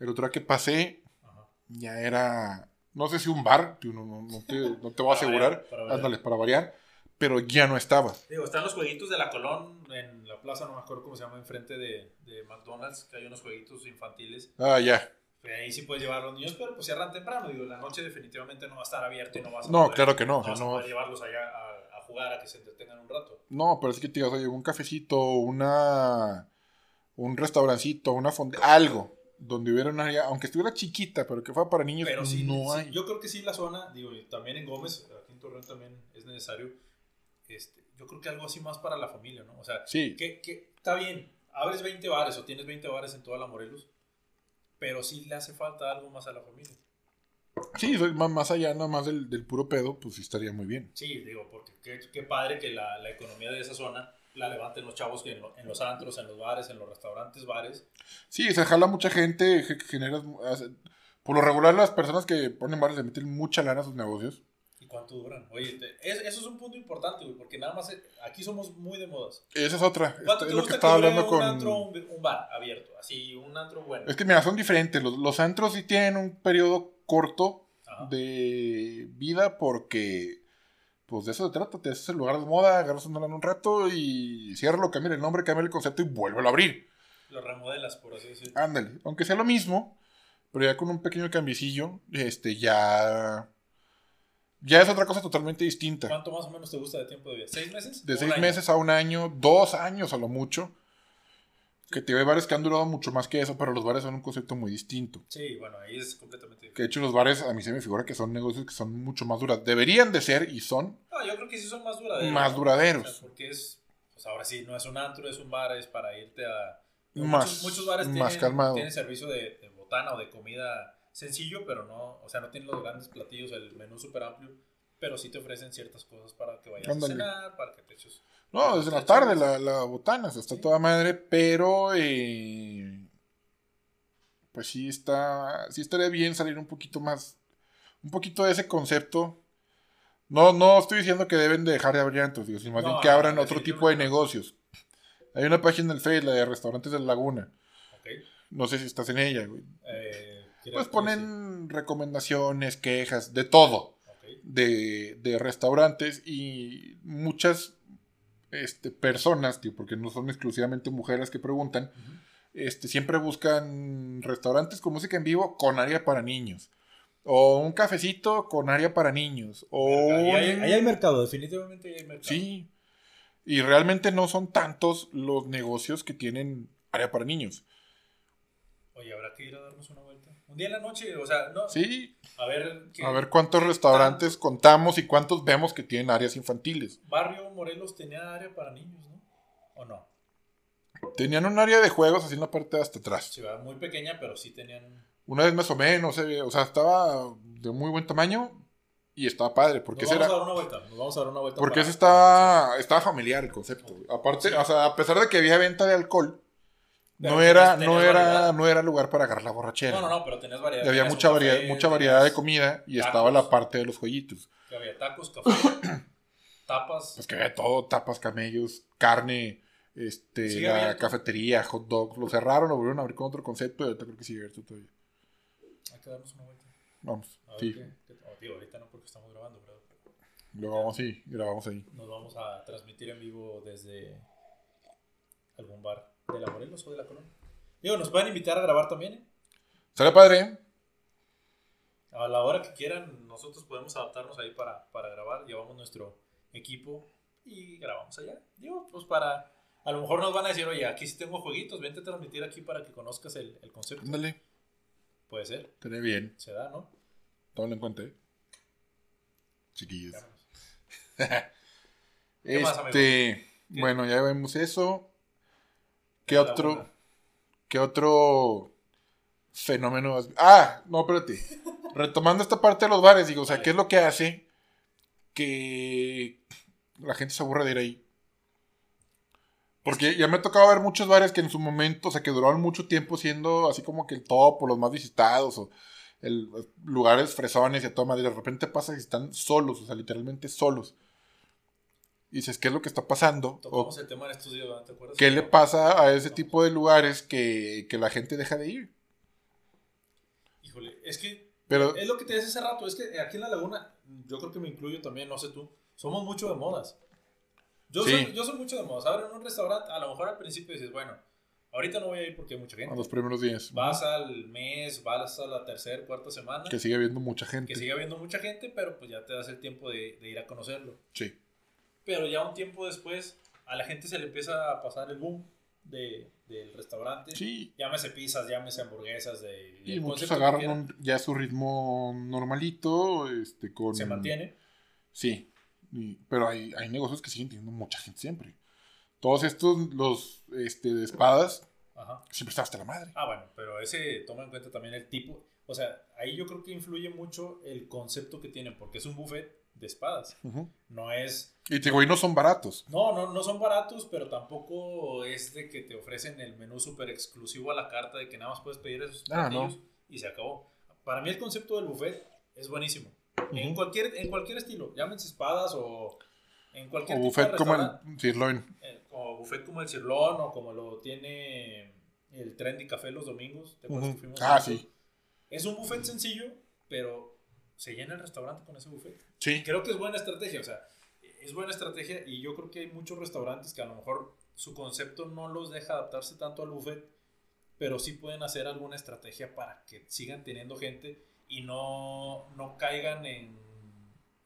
El otro día que pasé Ajá. ya era, no sé si un bar, tío, no, no- no te, no te voy a asegurar, para variar. ándale, para variar, pero ya no estaba. Digo, están los jueguitos de la Colón en la plaza, no me acuerdo cómo se llama, enfrente de, de McDonald's, que hay unos jueguitos infantiles. Ah, ya. Pues ahí sí puedes llevar a los niños, pero pues cierran temprano. Digo, la noche definitivamente no va a estar abierto y no vas a No, poder- claro que no, o sea, vas a no- poder llevarlos allá a, a jugar, a que se entretengan un rato. No, pero es que te digas, oye, un cafecito, una. Un restaurancito, una fonda, algo, donde hubiera un área, aunque estuviera chiquita, pero que fuera para niños, Pero sí, no sí, hay. yo creo que sí la zona, digo, también en Gómez, aquí en Torreón también es necesario, este, yo creo que algo así más para la familia, ¿no? O sea, Sí, que, que está bien, abres 20 bares o tienes 20 bares en toda la Morelos, pero sí le hace falta algo más a la familia. sí, más, más allá nada más del, del puro pedo, pues sí estaría muy bien. Sí, digo, porque qué, qué padre que la, la economía de esa zona la levanten los chavos en, lo- en los antros, en los bares, en los restaurantes, bares. Sí, se jala mucha gente, ge- generas. hace- Por lo regular, las personas que ponen bares le meten mucha lana a sus negocios. ¿Y cuánto duran? Oye, te- es- eso es un punto importante, güey, porque nada más eh, aquí somos muy de modas. Esa es otra. ¿Cuánto Es te lo gusta que estaba hablando un con. antro, un, un bar abierto? Así, un antro bueno. Es que mira, son diferentes. Los, los antros sí tienen un periodo corto Ajá. de vida porque pues de eso se trata, te haces el lugar de moda, agarras lana un rato y ciérralo, cambia el nombre, cambia el concepto y vuélvelo a abrir. Lo remodelas, por así decirlo. Ándale, aunque sea lo mismo, pero ya con un pequeño cambiecillo, este ya ya es otra cosa totalmente distinta. ¿Cuánto más o menos te gusta de tiempo de vida? ¿Seis meses? De ¿Un seis meses a un año, dos años a lo mucho. Que te hay bares que han durado mucho más que eso, pero los bares son un concepto muy distinto. Sí, bueno, ahí es completamente Que diferente. de hecho los bares a mí se me figura que son negocios que son mucho más duraderos. Deberían de ser y son No, yo creo que sí son más duraderos. Más duraderos. O sea, porque es, pues ahora sí, no es un antro, es un bar, es para irte a... Más- muchos, muchos bares más tienen, calmado. tienen servicio de, de botana o de comida sencillo, pero no, o sea, no tienen los grandes platillos, el menú súper amplio, pero sí te ofrecen ciertas cosas para que vayas Ándale. a cenar, para que te eches... No, desde la tarde la, la botana, está toda madre, pero eh, pues sí está, sí estaría bien salir un poquito más, un poquito de ese concepto. No, no estoy diciendo que deben de dejar de abrir antros, digo, sino más No, bien que no, abran otro tipo de negocios. Hay una página en el Facebook, la de Restaurantes de la Laguna. No sé si estás en ella, güey. Eh, Pues ponen recomendaciones, quejas, de todo. sí. Ok. de, de restaurantes y muchas este, personas, tío, porque no son exclusivamente mujeres que preguntan, este, siempre buscan restaurantes con música en vivo con área para niños. O un cafecito con área para niños. O Ahí hay, un- ahí hay mercado, definitivamente ahí hay mercado. Sí. Y realmente no son tantos los negocios que tienen área para niños. Oye, habrá que ir a darnos una vuelta. Un día en la noche, o sea, no. Sí. A ver, ¿qué A ver cuántos restaurantes contamos y cuántos vemos que tienen áreas infantiles. barrio Morelos tenía área para niños, ¿no? ¿O no? Tenían un área de juegos así en la parte de hasta atrás. Ciudad muy pequeña, pero sí tenían. Una vez más o menos, eh, o sea, estaba de muy buen tamaño y estaba padre, porque Nos vamos a dar una vuelta. Nos vamos a dar una vuelta. porque para- ese estaba, estaba familiar el concepto. Aparte, Sí. o sea, a pesar de que había venta de alcohol, no era, no era, variedad. no era lugar para agarrar la borrachera. No, no, no, pero tenías variedad. Había mucha variedad, café, mucha variedad de comida y tacos. estaba la parte de los jueguitos. Que había tacos, café, tapas. Pues que había todo, tapas, camellos, carne, este, ¿Sigue la cafetería, hot dogs, lo cerraron, lo volvieron a abrir con otro concepto y ahorita creo que sigue abierto todavía. Hay que darnos una vuelta. Vamos, A ver sí, qué- qué- oh, ahorita no porque estamos grabando, pero lo vamos ahí, grabamos ahí. nos vamos a transmitir en vivo desde algún bar de la Morelos o de la Colonia. Digo, nos pueden invitar a grabar también, ¿eh? ¿Sale padre? A la hora que quieran, nosotros podemos adaptarnos ahí para, para grabar. Llevamos nuestro equipo y grabamos allá. Digo, pues para. A lo mejor nos van a decir, oye, aquí sí tengo jueguitos, vente a transmitir aquí para que conozcas el, el concepto. Ándale, Puede ser, estaría bien. se da, ¿no? Tómalo en cuenta, ¿eh? Chiquillos. Vámonos. ¿Qué más, Este, ¿Qué? Bueno, ya vemos eso. ¿Qué otro? ¿Qué otro fenómeno? has- Ah, no, espérate. Retomando esta parte de los bares, digo, o sea, ¿qué es lo que hace que la gente se aburra de ir ahí? Porque ya me ha tocado ver muchos bares que en su momento, o sea, que duraron mucho tiempo siendo así como que el top o los más visitados o el, lugares fresones y a toda madre. De repente pasa que están solos, o sea, literalmente solos. Y dices, ¿qué es lo que está pasando? O, Tocamos el tema en estos días, ¿verdad? ¿te acuerdas? ¿Qué le pasa a ese tipo de lugares que, que la gente deja de ir? Híjole, es que Pero, es lo que te decía hace rato, es que aquí en La Laguna, yo creo que me incluyo también, no sé tú, somos mucho de modas. Yo, Sí. soy, yo soy mucho de modas. Ahora en un restaurante, a lo mejor al principio dices, bueno, ahorita no voy a ir porque hay mucha a gente. los primeros días, Vas al mes, vas a la tercera, cuarta semana, que sigue habiendo mucha gente. que sigue habiendo mucha gente, pero pues ya te das el tiempo de, de ir a conocerlo. Sí. Pero ya un tiempo después, a la gente se le empieza a pasar el boom de, del restaurante. Sí. Llámese pizzas, llámese hamburguesas. De, Y muchos agarran un- ya su ritmo normalito, este, con... Se mantiene. Sí. Y- pero hay, hay negocios que siguen teniendo mucha gente siempre. Todos estos, los este, de espadas, Ajá. siempre están hasta la madre. Ah, bueno, pero ese toma en cuenta también el tipo. O sea, ahí yo creo que influye mucho el concepto que tienen, porque es un buffet de espadas. No es. Y te digo, y no son baratos. No, no, no son baratos, pero tampoco es de que te ofrecen el menú súper exclusivo a la carta de que nada más puedes pedir esos Ah, no. platillos y se acabó. Para mí el concepto del buffet es buenísimo. en, Ujú. cualquier, en cualquier estilo, llámense espadas o en cualquier O tipo de buffet como el sirloin. Eh, o buffet como el Cirlón o como lo tiene el Trendy Café los domingos. ¿Te acuerdas Ujú. que fuimos Ah, sí. Es un buffet sencillo, pero se llena el restaurante con ese buffet. Sí. Creo que es buena estrategia, o sea, es buena estrategia y yo creo que hay muchos restaurantes que a lo mejor su concepto no los deja adaptarse tanto al buffet, pero sí pueden hacer alguna estrategia para que sigan teniendo gente y no, no caigan en...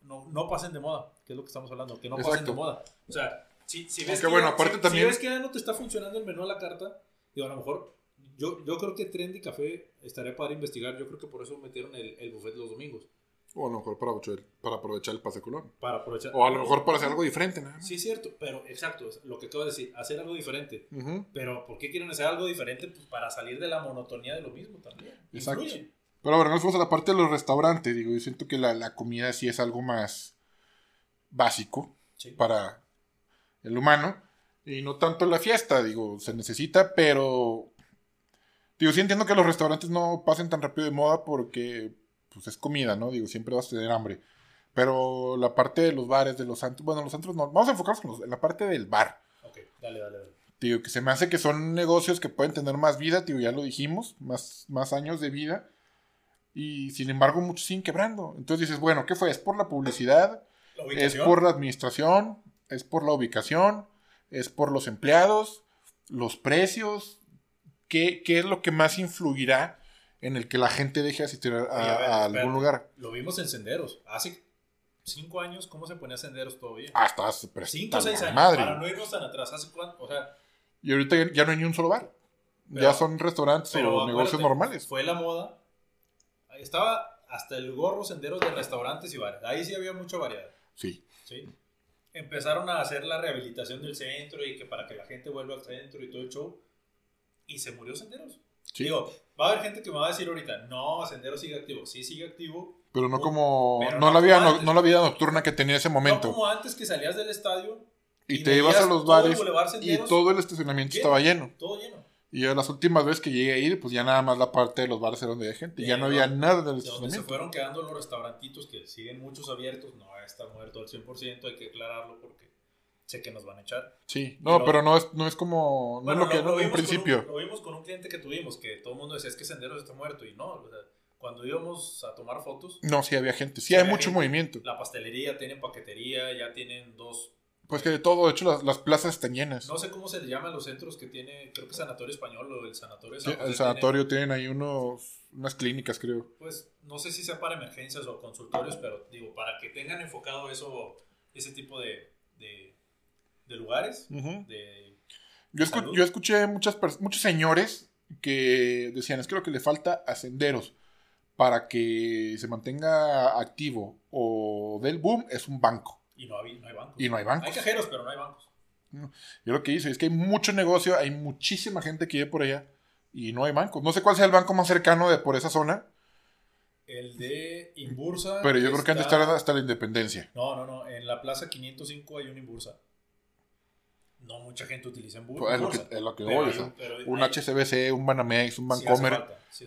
No, no pasen de moda, que es lo que estamos hablando, que no pasen Exacto. de moda. O sea, si, si ves Aunque que, bueno, ya- aparte si- también- si ves que ya no te está funcionando el menú a la carta, digo, a lo mejor yo, yo creo que Trendy Café estaría para investigar, yo creo que por eso metieron el, el buffet los domingos, O a lo mejor para aprovechar, para aprovechar el pase Colón. para aprovechar. O a lo mejor para hacer algo diferente, más. Sí, es cierto, pero exacto, lo que acabo de decir, hacer algo diferente. Pero ¿por qué quieren hacer algo diferente? Pues para salir de la monotonía de lo mismo también. Exacto. Influye. Pero ahora nos fuimos a la parte de los restaurantes. Digo, yo siento que la, la comida sí es algo más básico Sí. para el humano. Y no tanto la fiesta, digo, se necesita, pero. Digo, sí entiendo que los restaurantes no pasen tan rápido de moda porque pues es comida, ¿no? Digo, siempre vas a tener hambre. Pero la parte de los bares, de los antros, bueno, los antros no. Vamos a enfocarnos en, los- en la parte del bar. Ok, dale, dale, dale. Digo, que se me hace que son negocios que pueden tener más vida, digo, ya lo dijimos, más, más años de vida. Y sin embargo, muchos siguen quebrando. Entonces dices, bueno, ¿qué fue? ¿Es por la publicidad? La ¿Es por la administración? ¿Es por la ubicación? ¿Es por los empleados? ¿Los precios? ¿Qué, qué es lo que más influirá en el que la gente deje de asistir a, Oye, a ver, a espérate. algún lugar? Lo vimos en senderos. Hace cinco años, ¿cómo se ponía senderos todavía? Hasta hace pero cinco o seis años. madre. Para no irnos tan atrás. ¿Hace cuánto? O sea, Y ahorita ya, ya no hay ni un solo bar. Pero- ya son restaurantes pero o negocios acuérdate, normales. Fue la moda. Estaba hasta el gorro senderos de restaurantes y bares. Ahí sí había mucha variedad. Sí. ¿sí? Empezaron a hacer la rehabilitación del centro y que para que la gente vuelva al centro y todo el show. Y se murió Senderos. Sí. Digo, va a haber gente que me va a decir ahorita, no, Senderos sigue activo. Sí, sigue activo. Pero no No, como. pero no, no la vida, no, no la vida nocturna que tenía ese No momento. como antes que salías del estadio y y te ibas a los bares y todo el estacionamiento lleno. estaba lleno. todo lleno. Y yo las últimas veces que llegué a ir, pues ya nada más la parte de los bares era donde había gente. ya no había nada del De donde se estacionamiento. fueron quedando los restaurantitos que siguen muchos abiertos, no está muerto al 100%, hay que aclararlo porque sé que nos van a echar. Sí, no, Pero- pero no es, no es como. No Bueno, es lo que era en un principio. lo vimos con un cliente que tuvimos, que todo el mundo decía, es que Senderos está muerto, y no, o sea, cuando íbamos a tomar fotos, No, sí había gente. Sí, Sí hay mucho gente. movimiento. la pastelería, tienen paquetería, ya tienen dos, Pues que de todo, de hecho, las, las plazas están llenas. no sé cómo se le llaman los centros que tiene, creo que Sanatorio Español o el Sanatorio de Sí, San José el tiene- sanatorio tienen ahí unos, unas clínicas, creo. pues no sé si sea para emergencias o consultorios, pero digo, para que tengan enfocado eso, ese tipo de, de, de lugares, de... Yo, escu- Salud. yo escuché muchas muchos señores que decían, es que lo que le falta a senderos para que se mantenga activo o del boom es un banco. Y no hay, no hay bancos. Y no hay bancos. Hay cajeros, pero no hay bancos. Yo lo que hice es que hay mucho negocio, hay muchísima gente que vive por allá y no hay bancos. No sé cuál sea el banco más cercano de por esa zona. El de Imbursa. Pero yo creo que han de estar hasta la independencia. No, no, no. En la plaza 505 hay un Imbursa. No mucha gente utiliza Imbursa. Pues es, lo que, es lo que voy. un HCBC, un Banamex, un Bancomer.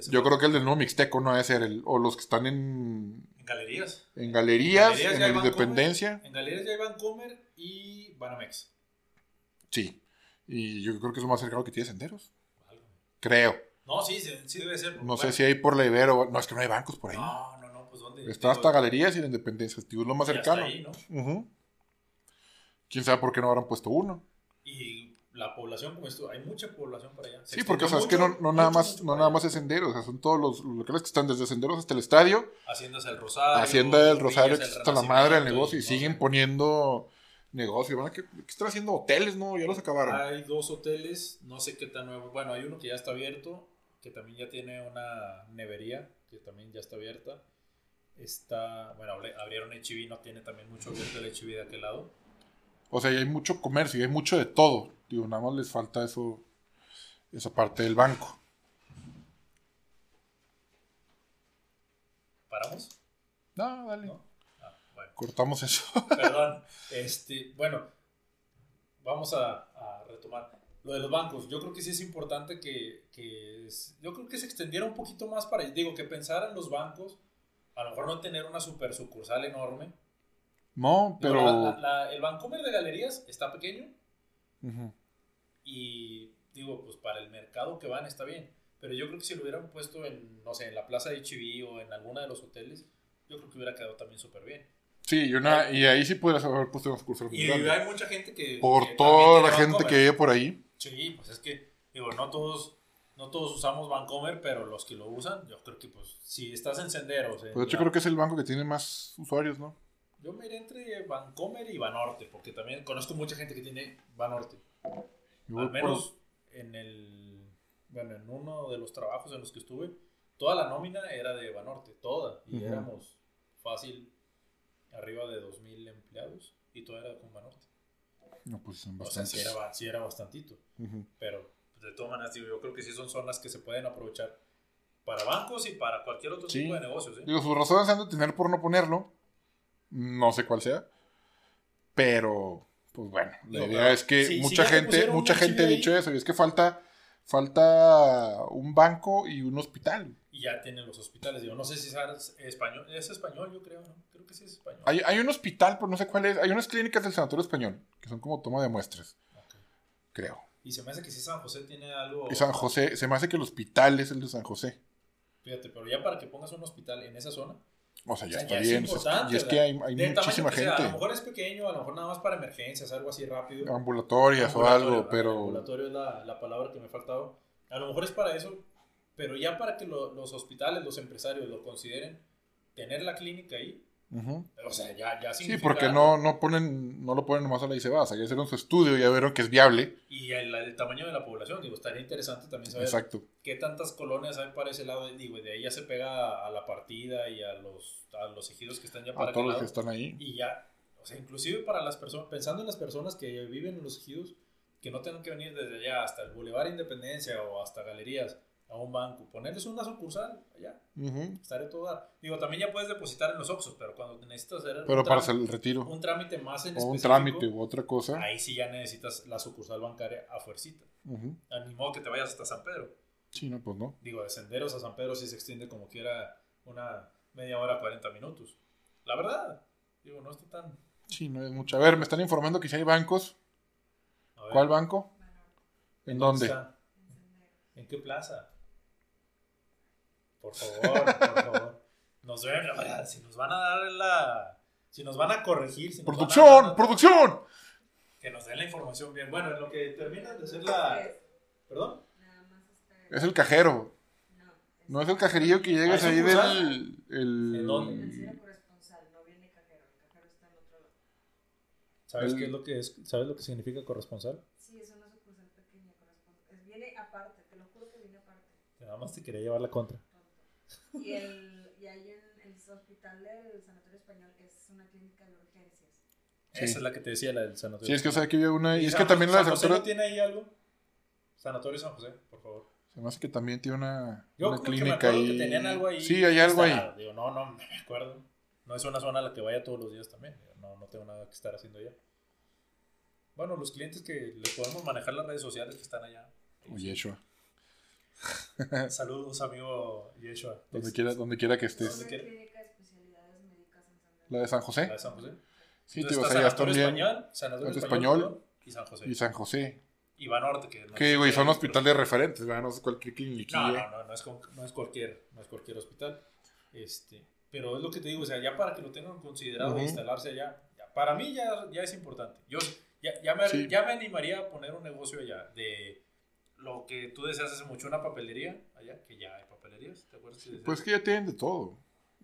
yo creo que el del nuevo Mixteco no debe ser el. O los que están en. En galerías. En galerías, en, Independencia. En galerías ya hay Bancomer y Banamex. Sí. Y yo creo que es lo más cercano que tiene senderos. Creo. No, sí, sí debe ser. No sé si hay por la Ibero. No, es que no hay bancos por ahí. No, no, no, pues ¿dónde? Está hasta galerías y la Independencia. es lo más cercano. Ahí, ¿no? Quién sabe por qué no habrán puesto uno. Y la población como esto, hay mucha población por allá. sí, porque o sea, es que no, no nada más, no nada más es senderos, o sea, son todos los locales que están desde senderos hasta el estadio. Haciendas del Rosario. Hacienda del Rosario, que está la madre del negocio y, siguen poniendo negocio. ¿Qué, ¿Qué, están haciendo? Hoteles, ¿no? Ya los acabaron. Hay dos hoteles, no sé qué tan nuevo. Bueno, hay uno que ya está abierto, que también ya tiene una nevería, que también ya está abierta. Está, bueno, abrieron HIV, no tiene también mucho abierto el HIV de aquel lado. O sea, hay mucho comercio y hay mucho de todo. Digo, nada más les falta eso, esa parte del banco. ¿Paramos? No, dale. Ah, Cortamos eso. Perdón. Este, bueno, vamos a, retomar. Lo de los bancos, yo creo que sí es importante que, yo creo que se extendiera un poquito más para, digo, que pensaran los bancos, a lo mejor no tener una super sucursal enorme, no, pero. el Vancomer de galerías está pequeño. Y digo, pues para el mercado que van está bien. Pero yo creo que si lo hubieran puesto en, no sé, en la plaza de HB o en alguna de los hoteles, yo creo que hubiera quedado también súper bien. Sí, y, una, y ahí sí pudieras haber puesto una sucursal. Y hay mucha gente que. Por toda la gente que vive por ahí. Sí, pues es que, digo, no todos. No todos usamos Vancomer, pero los que lo usan, yo creo que pues si estás en senderos. pues de hecho creo que es el banco que tiene más usuarios, ¿no? Yo me iré entre Vancomer y Banorte, porque también conozco mucha gente que tiene Banorte. Al menos en el. Bueno, en uno de los trabajos en los que estuve, toda la nómina era de Banorte, toda. Y éramos fácil arriba de 2.000 empleados y todo era con Banorte. No, pues son bastantes. O sea, sí era, sí era bastantito. Pero de todas maneras, yo creo que sí son zonas que se pueden aprovechar para bancos y para cualquier otro tipo de negocios. ¿eh? Digo, sus razones han de tener por no ponerlo no sé cuál sea. Pero, pues bueno, la idea es que mucha gente, mucha gente ha dicho eso, y es que falta, falta un banco y un hospital. Y ya tienen los hospitales, digo, no sé si es español, es español yo creo, ¿no? Creo que sí es español. Hay, hay un hospital, pero no sé cuál es, hay unas clínicas del Sanatorio Español, que son como toma de muestras, creo. Y se me hace que si San José tiene algo... Y San José, se me hace que el hospital es el de San José. Fíjate, pero ya para que pongas un hospital en esa zona, o sea, ya está bien. y es que hay, muchísima gente. a lo mejor es pequeño, a lo mejor nada más para emergencias, algo así rápido. Ambulatorias o algo, pero. Ambulatorio es la, la, palabra que me ha faltado. A lo mejor es para eso, pero ya para que los hospitales, los empresarios lo consideren, tener la clínica ahí, o sea, ya, ya Sí, porque no, no, ponen, no lo ponen nomás a la ICEBAS, ya hicieron su estudio y ya vieron que es viable. Y el, tamaño de la población, digo, estaría interesante también saber Exacto. qué tantas colonias hay para ese lado, digo, de ahí ya se pega a la partida y a los, a los ejidos que están ya para A todos los que están ahí. Y ya, o sea, inclusive para las personas, pensando en las personas que viven en los ejidos, que no tengan que venir desde allá hasta el Boulevard Independencia o hasta Galerías, a un banco, ponerles una sucursal allá, estaré todo Digo, también ya puedes depositar en los Oxxos, pero cuando necesitas hacer pero para hacer el retiro. un trámite más en o un trámite u otra cosa. Ahí sí ya necesitas la sucursal bancaria a fuercita. Uh Ni modo que te vayas hasta San Pedro. Sí, no, pues no. Digo, de senderos a San Pedro sí se extiende como quiera una media hora, 40 minutos. La verdad, digo, no está tan... Sí, no es mucho. A ver, me están informando que si hay bancos. ¿Cuál banco? ¿En, dónde? ¿En qué plaza? Por favor, por favor. Nos ven, si nos van a dar la. Si nos van a corregir. Si ¡Producción! ¡Producción! Que nos den la información bien. Bueno, en lo que termina de ser la. ¿Perdón? Es el cajero. No es el cajerillo que llegas ahí del. El... ¿En dónde? ¿Sabes qué es lo que es? ¿Sabes lo que significa corresponsal? Sí, es una sucursal pequeña corresponsal. Viene aparte, te lo juro que viene aparte. Nada más te quería llevar la contra. Y, el, y ahí en el hospital del Sanatorio Español es una clínica de urgencias. Sí. Esa es la que te decía, la del sanatorio. Sí, es que o sea que había una. Y es San- que también la de San José no Sanatorio. tiene ahí algo? Sanatorio San José, por favor. Se me hace que también tiene una, Yo una como que me clínica acuerdo ahí. que tenían algo ahí. Sí, hay algo ahí. Digo, no, no me acuerdo. No es una zona a la que vaya todos los días también. Digo, No, no tengo nada que estar haciendo allá. Bueno, los clientes que le podemos manejar las redes sociales que están allá. O Yeshua. Saludos, amigo Yeshua. Donde Es- quiera, donde quiera que ¿Dónde estés. Una quiere? clínica de especialidades médicas en San La de San la José. de San José. Sí, Entonces tío, o está sea, ya están Sanatorio bien. Español, Sanatorio Es Español, y San José. Y San José. Y Banorte, que no Que, sé güey, son hospitales referentes, ¿verdad? No es cualquier cliniquilla. No, no, no, no es, con- no es cualquier, no es cualquier hospital. Este, pero es lo que te digo, o sea, ya para que lo tengan considerado e instalarse allá, ya- para mí ya, ya es importante. Yo ya, ya, me, Sí. ya me animaría a poner un negocio allá de lo que tú deseas hace mucho, una papelería allá, que ya hay papelerías, ¿te acuerdas? que? Pues que ya tienen de todo.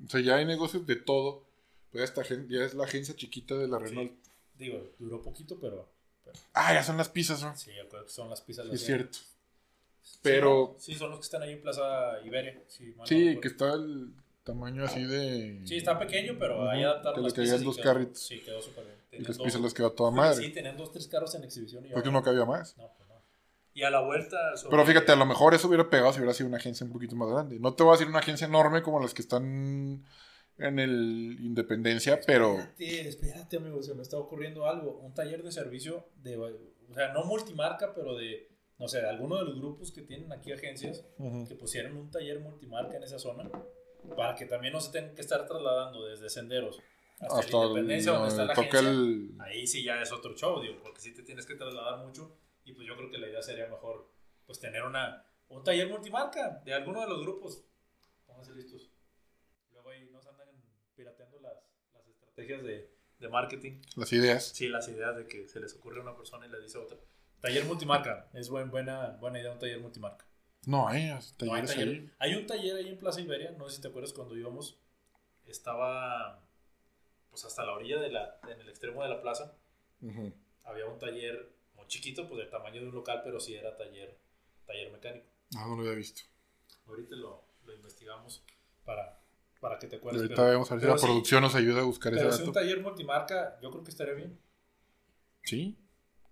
O sea, ya hay negocios de todo. Pues esta ya es la agencia chiquita de la Sí. Renault. Digo, duró poquito, pero, pero Ah, ya son las pizzas, ¿no? sí, yo creo que son las pizzas. Sí, las es cierto. Pero-. Sí, son los que están ahí en Plaza Iberia. Sí, Sí, que está el tamaño así de. Sí, está pequeño, pero Ujú, ahí adaptaron que las y dos quedó- carritos. Sí, quedó súper bien. Y Tenían las dos- pizzas las quedó toda madre. Sí, tenían dos, tres carros en exhibición. Y Porque no cabía más. No, pues. Y a la vuelta... sobre- Pero fíjate, a lo mejor eso hubiera pegado si hubiera sido una agencia un poquito más grande. No te voy a decir una agencia enorme como las que están en el Independencia, pero. Espérate, espérate, amigo, se me está ocurriendo algo. Un taller de servicio de... O sea, no multimarca, pero de... No sé, de alguno de los grupos que tienen aquí agencias Ujú. que pusieran un taller multimarca en esa zona para que también no se tengan que estar trasladando desde senderos hasta, Hasta la el- Independencia, donde está la agencia. el. ahí sí ya es otro show, digo, porque sí te tienes que trasladar mucho y pues yo creo que la idea sería mejor pues tener una, un taller multimarca de alguno de los grupos. Pónganse listos. Luego ahí nos andan pirateando las, las estrategias de, de marketing. Las ideas. Sí, las ideas de que se les ocurre a una persona y le dice a otra. Taller multimarca, es buen, buena, buena idea un taller multimarca. No, hay No, hay, taller. Hay un taller ahí en Plaza Iberia, no sé si te acuerdas cuando íbamos, estaba pues hasta la orilla de la, en el extremo de la plaza, había un taller chiquito, pues del tamaño de un local, pero sí era taller, taller mecánico. No, no lo había visto. Ahorita lo, lo investigamos para, para que te Y acuerdes. ahorita pero- vamos a ver si pero la sí, producción nos ayuda a buscar ese Pero si un dato. taller multimarca, yo creo que estaría bien. Sí.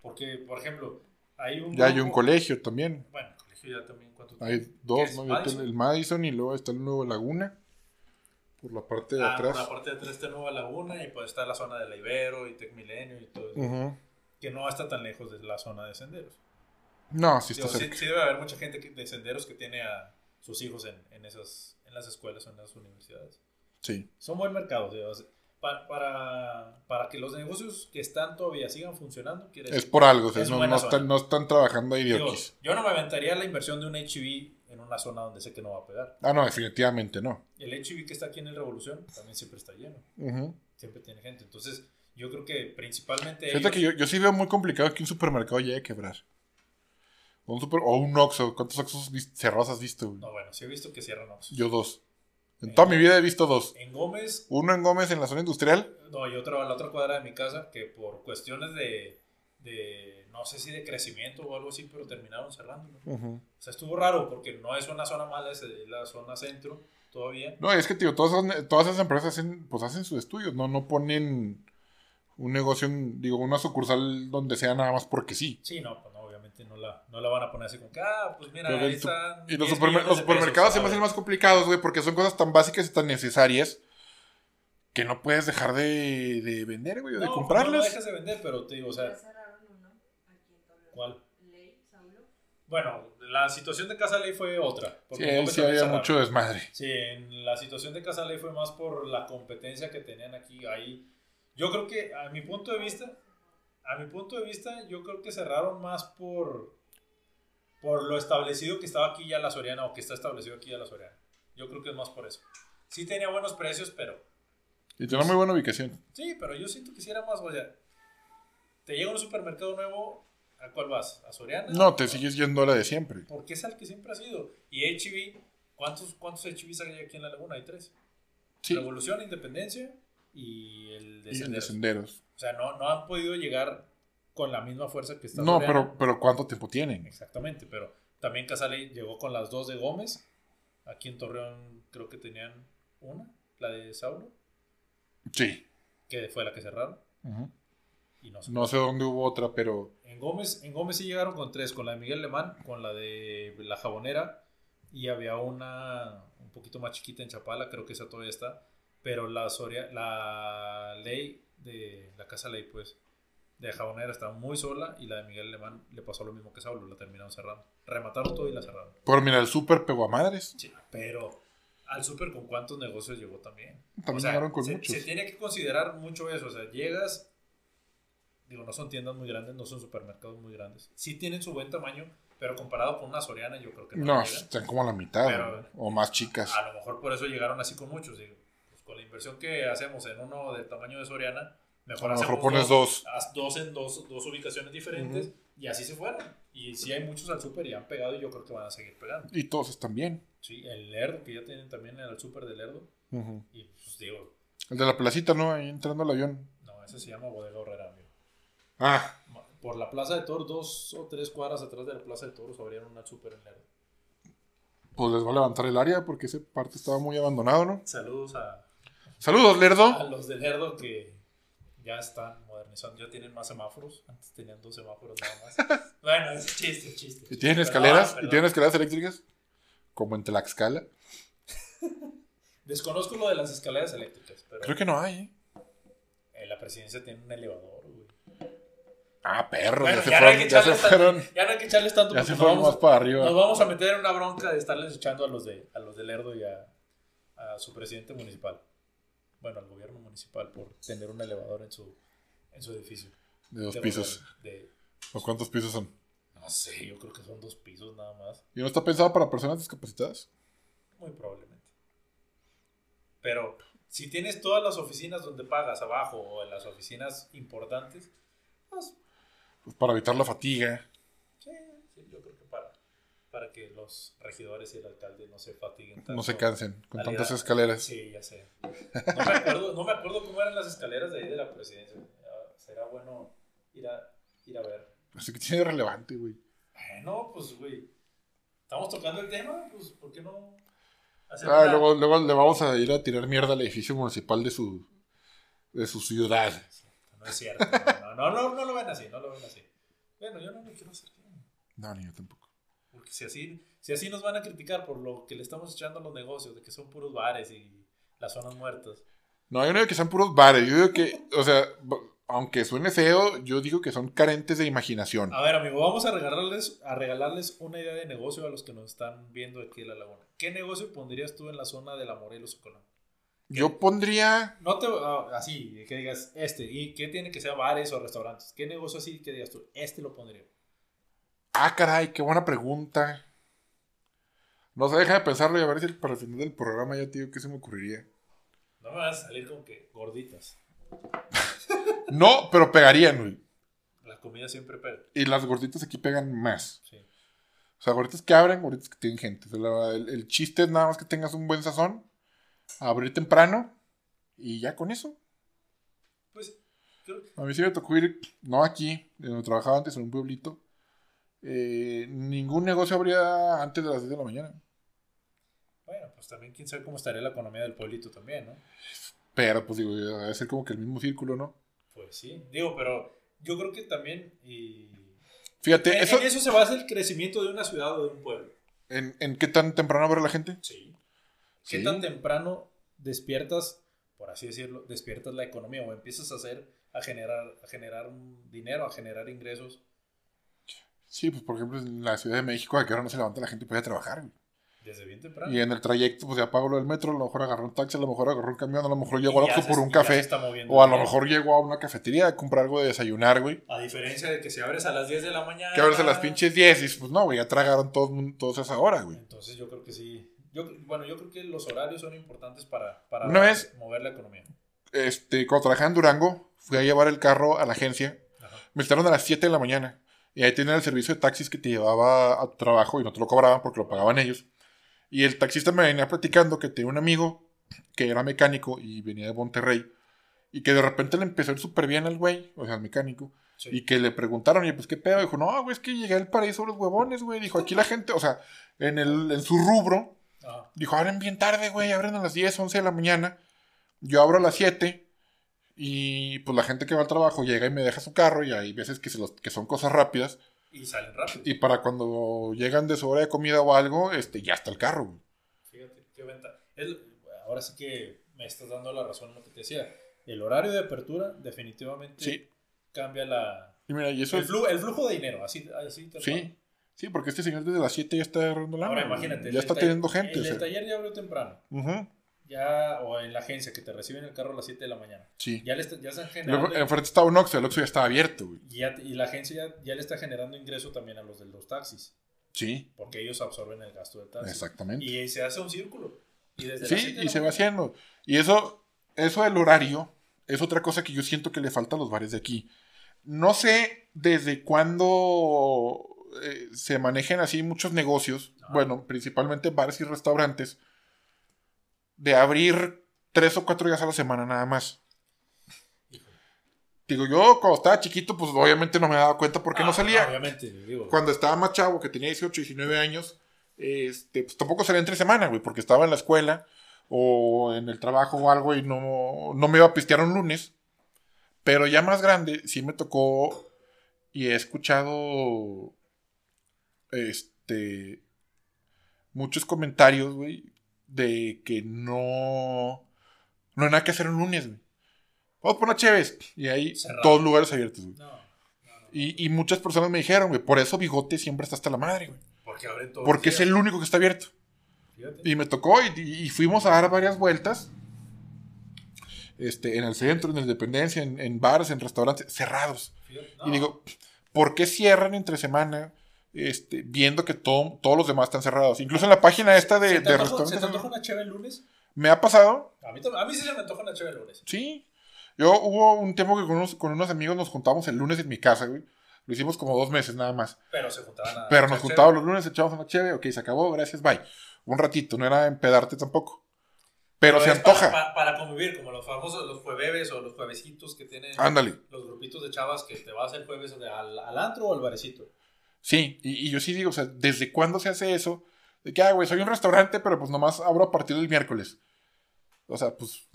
Porque, por ejemplo, hay un. Ya hay un colegio también. Bueno, el colegio ya también. ¿cuánto Hay dos. ¿no? ¿Madison? El Madison y luego está el nuevo Laguna. Por la parte de Ah, atrás. por la parte de atrás está Nueva Laguna y pues está la zona de la Ibero y Tec Milenio y todo eso. Ujú. Que no está tan lejos de la zona de senderos. No, sí está Digo, cerca. sí debe haber mucha gente que- de senderos que tiene a sus hijos en, en, esas, en las escuelas o en las universidades. Sí. Son buen mercado. para, para que los negocios que están todavía sigan funcionando, quiere Es por algo, o sea, Es no, no están, no están trabajando oquis. yo no me aventaría la inversión de un HV en una zona donde sé que no va a pegar. Ah, no, definitivamente no. El HV que está aquí en el Revolución también siempre está lleno. Siempre tiene gente. Entonces, yo creo que principalmente. Fíjate ellos- que yo, yo sí veo muy complicado que un supermercado llegue a quebrar. O un, super, o un Oxxo. ¿Cuántos Oxxos cerrados has visto? güey? No, bueno, sí he visto que cierran Oxxos. Yo dos. En toda mi vida he visto dos. En Gómez, Uno en Gómez en la zona industrial. no, y otro a la otra cuadra de mi casa, que por cuestiones de, de, no sé si de crecimiento o algo así, pero terminaron cerrando. Ujú. O sea, estuvo raro porque no es una zona mala, es la zona centro todavía. No, es que, tío, todas esas, todas esas empresas hacen, pues hacen sus estudios, ¿no? No ponen un negocio, digo, una sucursal donde sea nada más porque sí. Sí, no, pues no, obviamente no la, no la van a poner así como que, ah, pues mira, ahí están. Y los, 10 supermer- los de supermercados pesos, se me hacen más complicados, güey, porque son cosas tan básicas y tan necesarias que no puedes dejar de, de vender, güey, o de No, pues No, comprarlas. no dejas de vender, pero te digo, o sea. ¿cuál? Ley, Saulo. Bueno, la situación de Casa Ley fue otra. Sí, ahí sí había mucho desmadre. Sí, en la situación de Casa Ley fue más por la competencia que tenían aquí. Ahí, yo creo que a mi punto de vista, a mi punto de vista, yo creo que cerraron más por por lo establecido que estaba aquí ya la Soriana o que está establecido aquí ya la Soriana. Yo creo que es más por eso. Sí tenía buenos precios, pero Y tiene una muy buena ubicación. sí, pero yo siento que si era más, o sea, te llega un supermercado nuevo, ¿a cuál vas? ¿A Soriana? No, te sigues yendo a la de siempre. Porque es al que siempre ha sido. Y HB, ¿cuántos, cuántos HBs hay aquí en la laguna? Hay tres. Sí. Revolución, Independencia y el de Y el de Senderos. O sea, no, no han podido llegar con la misma fuerza que está No, pero, pero ¿cuánto tiempo tienen? Exactamente, pero también Casale llegó con las dos de Gómez. Aquí en Torreón creo que tenían una, la de Saulo, Sí. que fue la que cerraron. Y no sé. No sé dónde hubo otra, pero. En Gómez, en Gómez sí llegaron con tres, con la de Miguel Alemán, con la de la Jabonera y había una un poquito más chiquita en Chapala, creo que esa todavía está, pero la Soria, la ley de la Casa Ley, pues, de Jabonera estaba muy sola y la de Miguel Alemán le pasó lo mismo que Saulo, la terminaron cerrando. Remataron todo y la cerraron. Pero mira, el súper pegó a madres. Sí, pero al súper con cuántos negocios llegó también. También O sea, llegaron con se, muchos. se tiene que considerar mucho eso. O sea, llegas, digo, no son tiendas muy grandes, no son supermercados muy grandes. Sí tienen su buen tamaño, pero comparado con una Soriana, yo creo que no, No, llegan. están como a la mitad. O más chicas. A lo mejor por eso llegaron así con muchos. Digo, con la inversión que hacemos en uno del tamaño de Soriana, mejor mejor hacemos pones dos. haz dos en dos, dos ubicaciones diferentes y así se fueron. Y sí hay muchos al súper y han pegado y yo creo que van a seguir pegando. Y todos están bien. Sí, el Lerdo, que ya tienen también el súper de Lerdo. Y pues digo, El de la placita, ¿no? Ahí entrando al avión. no, ese se llama Bodega Horrera, amigo. Ah, Por la Plaza de Toros, dos o tres cuadras atrás de la Plaza de Toros, abrieron una súper en Lerdo. pues les va a levantar el área porque esa parte estaba muy abandonado, ¿no? Saludos a, Saludos, a Lerdo. los de Lerdo que ya están modernizando, ya tienen más semáforos. Antes tenían dos semáforos nada más. bueno, es chiste, es chiste. ¿Y tienen Perdón, escaleras? ¿Y tienen escaleras eléctricas? Como en Tlaxcala. Desconozco lo de las escaleras eléctricas, pero Creo que no hay, ¿eh? eh, la presidencia tiene un elevador, güey. Ah, perro. Bueno, ya se ya, fueron. Ya se tanto, fueron. ya no hay que echarles tanto Ya se fueron más para arriba. Nos vamos a meter en una bronca de estarles echando a los de, a los de Lerdo y a, a su presidente municipal. Bueno, al gobierno municipal por tener un elevador en su, en su edificio. De dos pisos. de- ¿O cuántos pisos son? no sé, yo creo que son dos pisos nada más. ¿Y no está pensado para personas discapacitadas? Muy probablemente. Pero si tienes todas las oficinas donde pagas abajo o en las oficinas importantes, pues Pues para evitar la fatiga. sí, sí, yo creo que para, para que los regidores y el alcalde no se fatiguen tanto. No se cansen con tantas escaleras. Sí, ya sé. No me, acuerdo, no me acuerdo cómo eran las escaleras de ahí de la presidencia. Ah, Será bueno ir a, ir a ver. Así que tiene relevante, güey. Bueno, pues, güey. Estamos tocando el tema, pues, ¿por qué no? hacer Ah, una- luego, luego le vamos a ir a tirar mierda al edificio municipal de su, de su ciudad. No es cierto. No, no, no, no lo ven así, no lo ven así. Bueno, yo no me quiero hacer. No, ni yo tampoco. Porque si así, si así nos van a criticar por lo que le estamos echando a los negocios, de que son puros bares y las zonas muertas. No, yo no digo que sean puros bares. Yo digo que, o sea, aunque suene feo, yo digo que son carentes de imaginación. A ver, amigo, vamos a regalarles, a regalarles una idea de negocio a los que nos están viendo aquí en la laguna. ¿Qué negocio pondrías tú en la zona de la Morelos o Colón? Yo pondría. No te, ah, así, que digas este, y qué tiene que ser bares o restaurantes. ¿Qué negocio así que digas tú? Este lo pondría. Ah, caray, qué buena pregunta. No se deja de pensarlo y a ver si para el final del programa ya te digo qué se me ocurriría. No me vas a salir con que gorditas. No, pero pegarían, güey. La comida siempre pega. Y las gorditas aquí pegan más. Sí. O sea, gorditas que abren, gorditas que tienen gente. O sea, la- el, el chiste es nada más que tengas un buen sazón, abrir temprano y ya con eso. Pues, creo- A mí sí me tocó ir, no aquí, donde trabajaba antes, en un pueblito. Eh, ningún negocio abría antes de las 10 de la mañana. bueno, pues también quién sabe cómo estaría la economía del pueblito también, ¿no? Pero pues digo, debe ser como que el mismo círculo, ¿no? Pues sí, digo, pero yo creo que también y... Fíjate, en, eso, en eso se basa el crecimiento de una ciudad o de un pueblo. ¿en, en qué tan temprano abre la gente? Sí. ¿Qué Sí. tan temprano despiertas, por así decirlo, despiertas la economía o empiezas a hacer, a generar, a generar dinero, a generar ingresos? Sí, pues por ejemplo en la Ciudad de México, a que ahora no se levanta la gente para ir a trabajar. güey. Desde bien temprano. Y en el trayecto, pues ya pago lo del metro, a lo mejor agarró un taxi, a lo mejor agarró un camión, a lo mejor llegó al Oxxo por un café. O a lo mejor llegó a una cafetería a comprar algo de desayunar, güey. A diferencia de que si abres a las 10 de la mañana. Que ahora se las pinches 10 y pues no, güey, ya tragaron todos, todos a esa hora, güey. Entonces yo creo que sí. Yo, bueno, yo creo que los horarios son importantes para, para Una vez- mover la economía. Este, cuando trabajaba en Durango, fui a llevar el carro a la agencia. Ajá. Me estaron a las 7 de la mañana. Y ahí tenían el servicio de taxis que te llevaba a tu trabajo y no te lo cobraban porque lo pagaban ellos. Y el taxista me venía platicando que tenía un amigo que era mecánico y venía de Monterrey. Y que de repente le empezó a ir súper bien al güey, o sea, al mecánico. Sí. Y que le preguntaron, y pues, ¿qué pedo? Dijo, no, güey, es que llegué al paraíso de los huevones, güey. Dijo, aquí la gente, o sea, en, el, en su rubro, Ajá. dijo, abren bien tarde, güey, abren a las 10, 11 de la mañana. Yo abro a las 7, Y pues la gente que va al trabajo llega y me deja su carro y hay veces que, se los, que son cosas rápidas. Y salen rápido. Y para cuando llegan de su hora de comida o algo, este, ya está el carro. Fíjate, qué ventaja. Ahora sí que me estás dando la razón en lo que te decía. El horario de apertura definitivamente Sí. cambia la, Y mira, y eso... el, flujo, el flujo de dinero. Así, así te. Sí, sí, porque este señor desde las 7 ya está agarrando lana, Ahora imagínate. Ya está teniendo gente. El o del sea. taller ya abrió temprano. Ujú, Ya, o en la agencia que te reciben el carro a las 7 de la mañana. Sí. Ya, le está- ya están Luego, generando. enfrente estaba un Oxxo, el Oxxo ya estaba abierto, güey. y, ya- y la agencia ya, ya le está generando ingreso también a los de los taxis. Sí, Porque ellos absorben el gasto del taxi. exactamente. Y se hace un círculo. Y desde las Sí, y se va haciendo. Y eso, eso del horario, es otra cosa que yo siento que le falta a los bares de aquí. No sé desde cuándo eh, se manejen así muchos negocios, bueno, principalmente bares y restaurantes, de abrir tres o cuatro días a la semana nada más. Digo, yo cuando estaba chiquito, pues obviamente no me daba cuenta porque Ah, no salía. Obviamente, digo. Cuando estaba más chavo, que tenía 18, 19 años, este, pues tampoco salía entre semana, güey, porque estaba en la escuela o en el trabajo o algo y no, no me iba a pistear un lunes. Pero ya más grande, sí me tocó y he escuchado este muchos comentarios, güey, de que no no hay nada que hacer un lunes, güey. Vamos por una Chévez y hay Cerrado. todos lugares abiertos, güey. No, no, no. Y, y muchas personas me dijeron, güey, por eso Bigote siempre está hasta la madre, güey. Porque abren todos Porque es el único que está abierto. Fíjate. Y me tocó y, y fuimos a dar varias vueltas. Este, en el centro, en la Independencia, en, en bares, en restaurantes, cerrados. Y digo, ¿por qué cierran entre semana? Este, viendo que todo- todos los demás están cerrados. Incluso en la página esta de, ¿se te de antoja- ¿Se restaurantes. te antoja una cheve el lunes? Me ha pasado, A mí, tam- a mí sí se me antoja una cheve el lunes. sí. Yo hubo un tiempo que con unos, con unos amigos nos juntamos el lunes en mi casa, güey. Lo hicimos como dos meses nada más. Pero se juntaban a. Pero nos juntábamos los lunes, echábamos una chévere, ok, se acabó, gracias, bye. Un ratito, no era empedarte tampoco. Pero, se antoja. Para, para- para convivir, como los famosos, los jueves o los juevesitos que tienen Ándale. los grupitos de chavas que te vas el jueves al, al antro o al barecito. Sí, y, y yo sí digo, o sea, ¿desde cuándo se hace eso? De que, ah, güey, soy un restaurante, pero pues nomás abro a partir del miércoles. O sea, pues,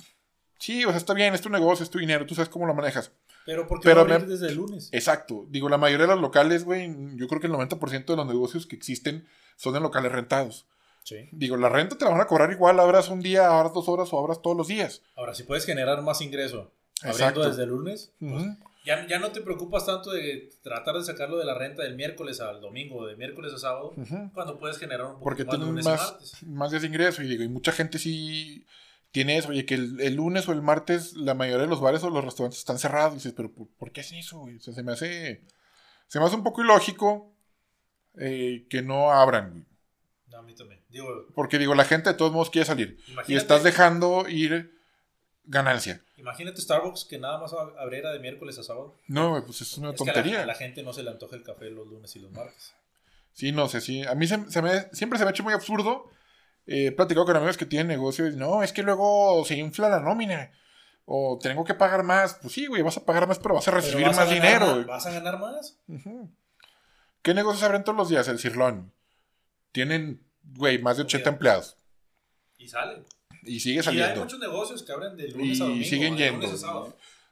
sí, o sea, está bien, es tu negocio, es tu dinero, tú sabes cómo lo manejas. Pero porque Pero no abrir me- desde el lunes. Exacto. Digo, la mayoría de los locales, güey, yo creo que el 90% de los negocios que existen son en locales rentados. Sí. Digo, la renta te la van a cobrar igual, abras un día, abras dos horas o abras todos los días. Ahora, si puedes generar más ingreso abriendo Exacto. desde el lunes, pues. Ya, ya no te preocupas tanto de tratar de sacarlo de la renta del miércoles al domingo o de miércoles a sábado, cuando puedes generar un poco Porque más tienen más, más días de ingreso. Y digo, y mucha gente sí tiene eso. Oye, que el, el lunes o el martes la mayoría de los bares o los restaurantes están cerrados. Y dices, pero ¿por, por qué hacen eso? O sea, se me hace. Se me hace un poco ilógico eh, que no abran. No, a mí también. Digo, Porque digo, la gente de todos modos quiere salir. imagínate, Y estás dejando ir ganancia. Imagínate Starbucks que nada más ab- abriera de miércoles a sábado. No, pues es una Es que a la, tontería. a la gente no se le antoja el café los lunes y los martes. Sí, no sé, sí. A mí se, se me, siempre se me ha hecho muy absurdo. Eh, he platicado con amigos que tienen negocios y no, es que luego se infla la nómina. O tengo que pagar más. Pues sí, güey, vas a pagar más, pero vas a recibir vas más dinero. más-. ¿Vas a ganar más? ¿Qué negocios abren todos los días? El Cirlón. Tienen, güey, más de 80 Ok. empleados. Y salen. Y sigue Y hay saliendo. muchos negocios que abren de Y, lunes a domingo. siguen de yendo. a.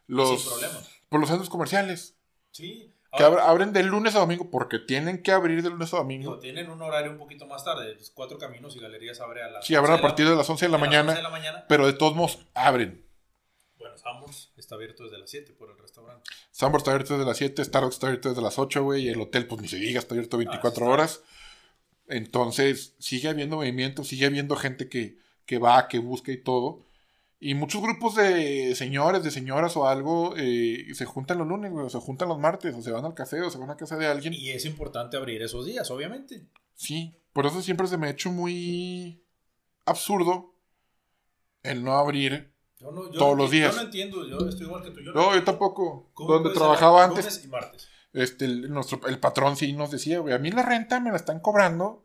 Los, Sin problema. por los centros comerciales. Sí. Que Ahora, abren de lunes a domingo porque tienen que abrir de lunes a digo, domingo. tienen un horario un poquito más tarde. Los cuatro caminos y galerías abre a las Sí, abren a 11 de partir de las 11 de la de mañana. 11 de la mañana. Pero de todos modos, abren. Bueno, Sambors está abierto desde las 7 por el restaurante. Sambor está abierto desde las 7, Starbucks está abierto desde las 8, güey, y el hotel, pues ni se diga, está abierto 24 Ah, está. horas. Entonces, sigue habiendo movimiento, sigue habiendo gente que, que va, que busca y todo. Y muchos grupos de señores, de señoras o algo, eh, se juntan los lunes, o se juntan los martes, o se van al café, o se van a casa de alguien. Y es importante abrir esos días, obviamente. Sí, por eso siempre se me ha hecho muy absurdo el no abrir. Yo no, yo Todos no los días. Yo no entiendo, yo estoy igual que tú. Yo No, yo tampoco. ¿Cómo Donde trabajaba antes, Lunes y martes. este, el, nuestro, el patrón sí nos decía, güey, a mí la renta me la están cobrando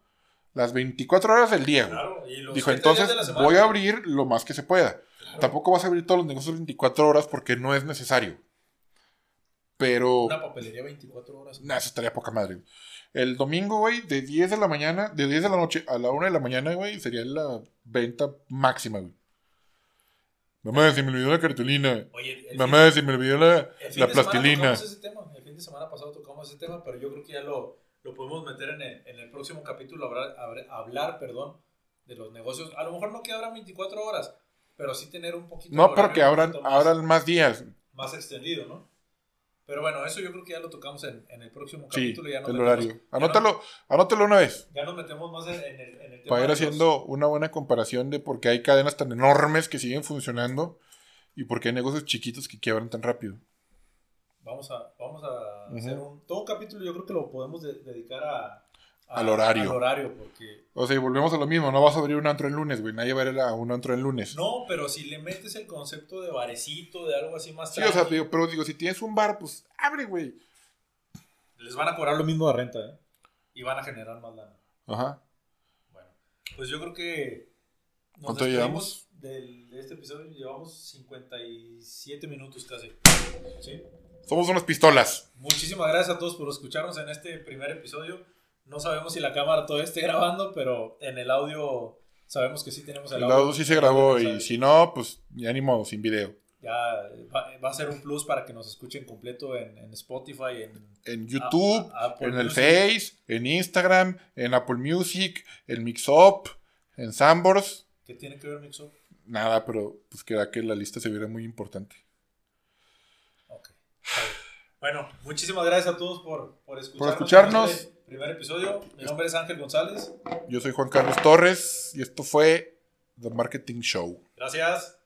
las 24 horas del día. Claro, y los Dijo, entonces semana. voy a abrir lo más que se pueda. Claro. Tampoco vas a abrir todos los negocios 24 horas porque no es necesario. Pero... Una papelería 24 horas. Nah, eso estaría poca madre. El domingo, güey, de 10 de la mañana, de 10 de la noche a la 1 de la mañana, güey, sería la venta máxima, güey. Mamá, se me olvidó la cartulina. Oye, el Mamá, se me olvidó la, fin- el fin la de semana plastilina. tocamos ese tema. El fin de semana pasado tocamos ese tema, pero yo creo que ya lo, lo podemos meter en el, en el próximo capítulo, hablar, hablar, perdón, de los negocios. A lo mejor no que abran 24 horas, pero sí tener un poquito No, de pero que horario un abran, más- abran más días. más extendido, ¿no? Pero bueno, eso yo creo que ya lo tocamos en, en el próximo Sí, capítulo. Ya nos el metemos- horario. no- Anótalo, anótalo una vez. Ya nos metemos más en, en el, en el tema. Para ir de los- haciendo una buena comparación de por qué hay cadenas tan enormes que siguen funcionando y por qué hay negocios chiquitos que quiebran tan rápido. Vamos a, vamos a hacer un. Todo un capítulo yo creo que lo podemos de- dedicar a, a- Al horario. Al horario, porque. O sea, y volvemos a lo mismo. No vas a abrir un antro el lunes, güey. Nadie va a ir a un antro el lunes. No, pero si le metes el concepto de barecito, de algo así más Sí, o sea, digo, pero digo, si tienes un bar, pues abre, güey. les van a cobrar lo mismo de renta, ¿eh? Y van a generar más lana. Ajá. Bueno, pues yo creo que. Nos ¿Cuánto del- de este episodio. Llevamos 57 minutos casi. ¿Sí? Somos unas pistolas. Muchísimas gracias a todos por escucharnos en este primer episodio. No sabemos si la cámara todavía esté grabando, pero en el audio sabemos que sí tenemos el, El audio sí se grabó y si no, pues ya ni modo, sin video. Ya va, va a ser un plus para que nos escuchen completo en, en Spotify, en En YouTube, a- en el. Face, en Instagram, en Apple Music, en Mixup, en Sambors. ¿Qué tiene que ver Mixup? Nada, pero pues queda que la lista se viera muy importante. Bueno, muchísimas gracias a todos por, por escucharnos. escucharnos. en este primer episodio. Mi nombre es Ángel González. Yo soy Juan Carlos Torres y esto fue The Marketing Show. Gracias.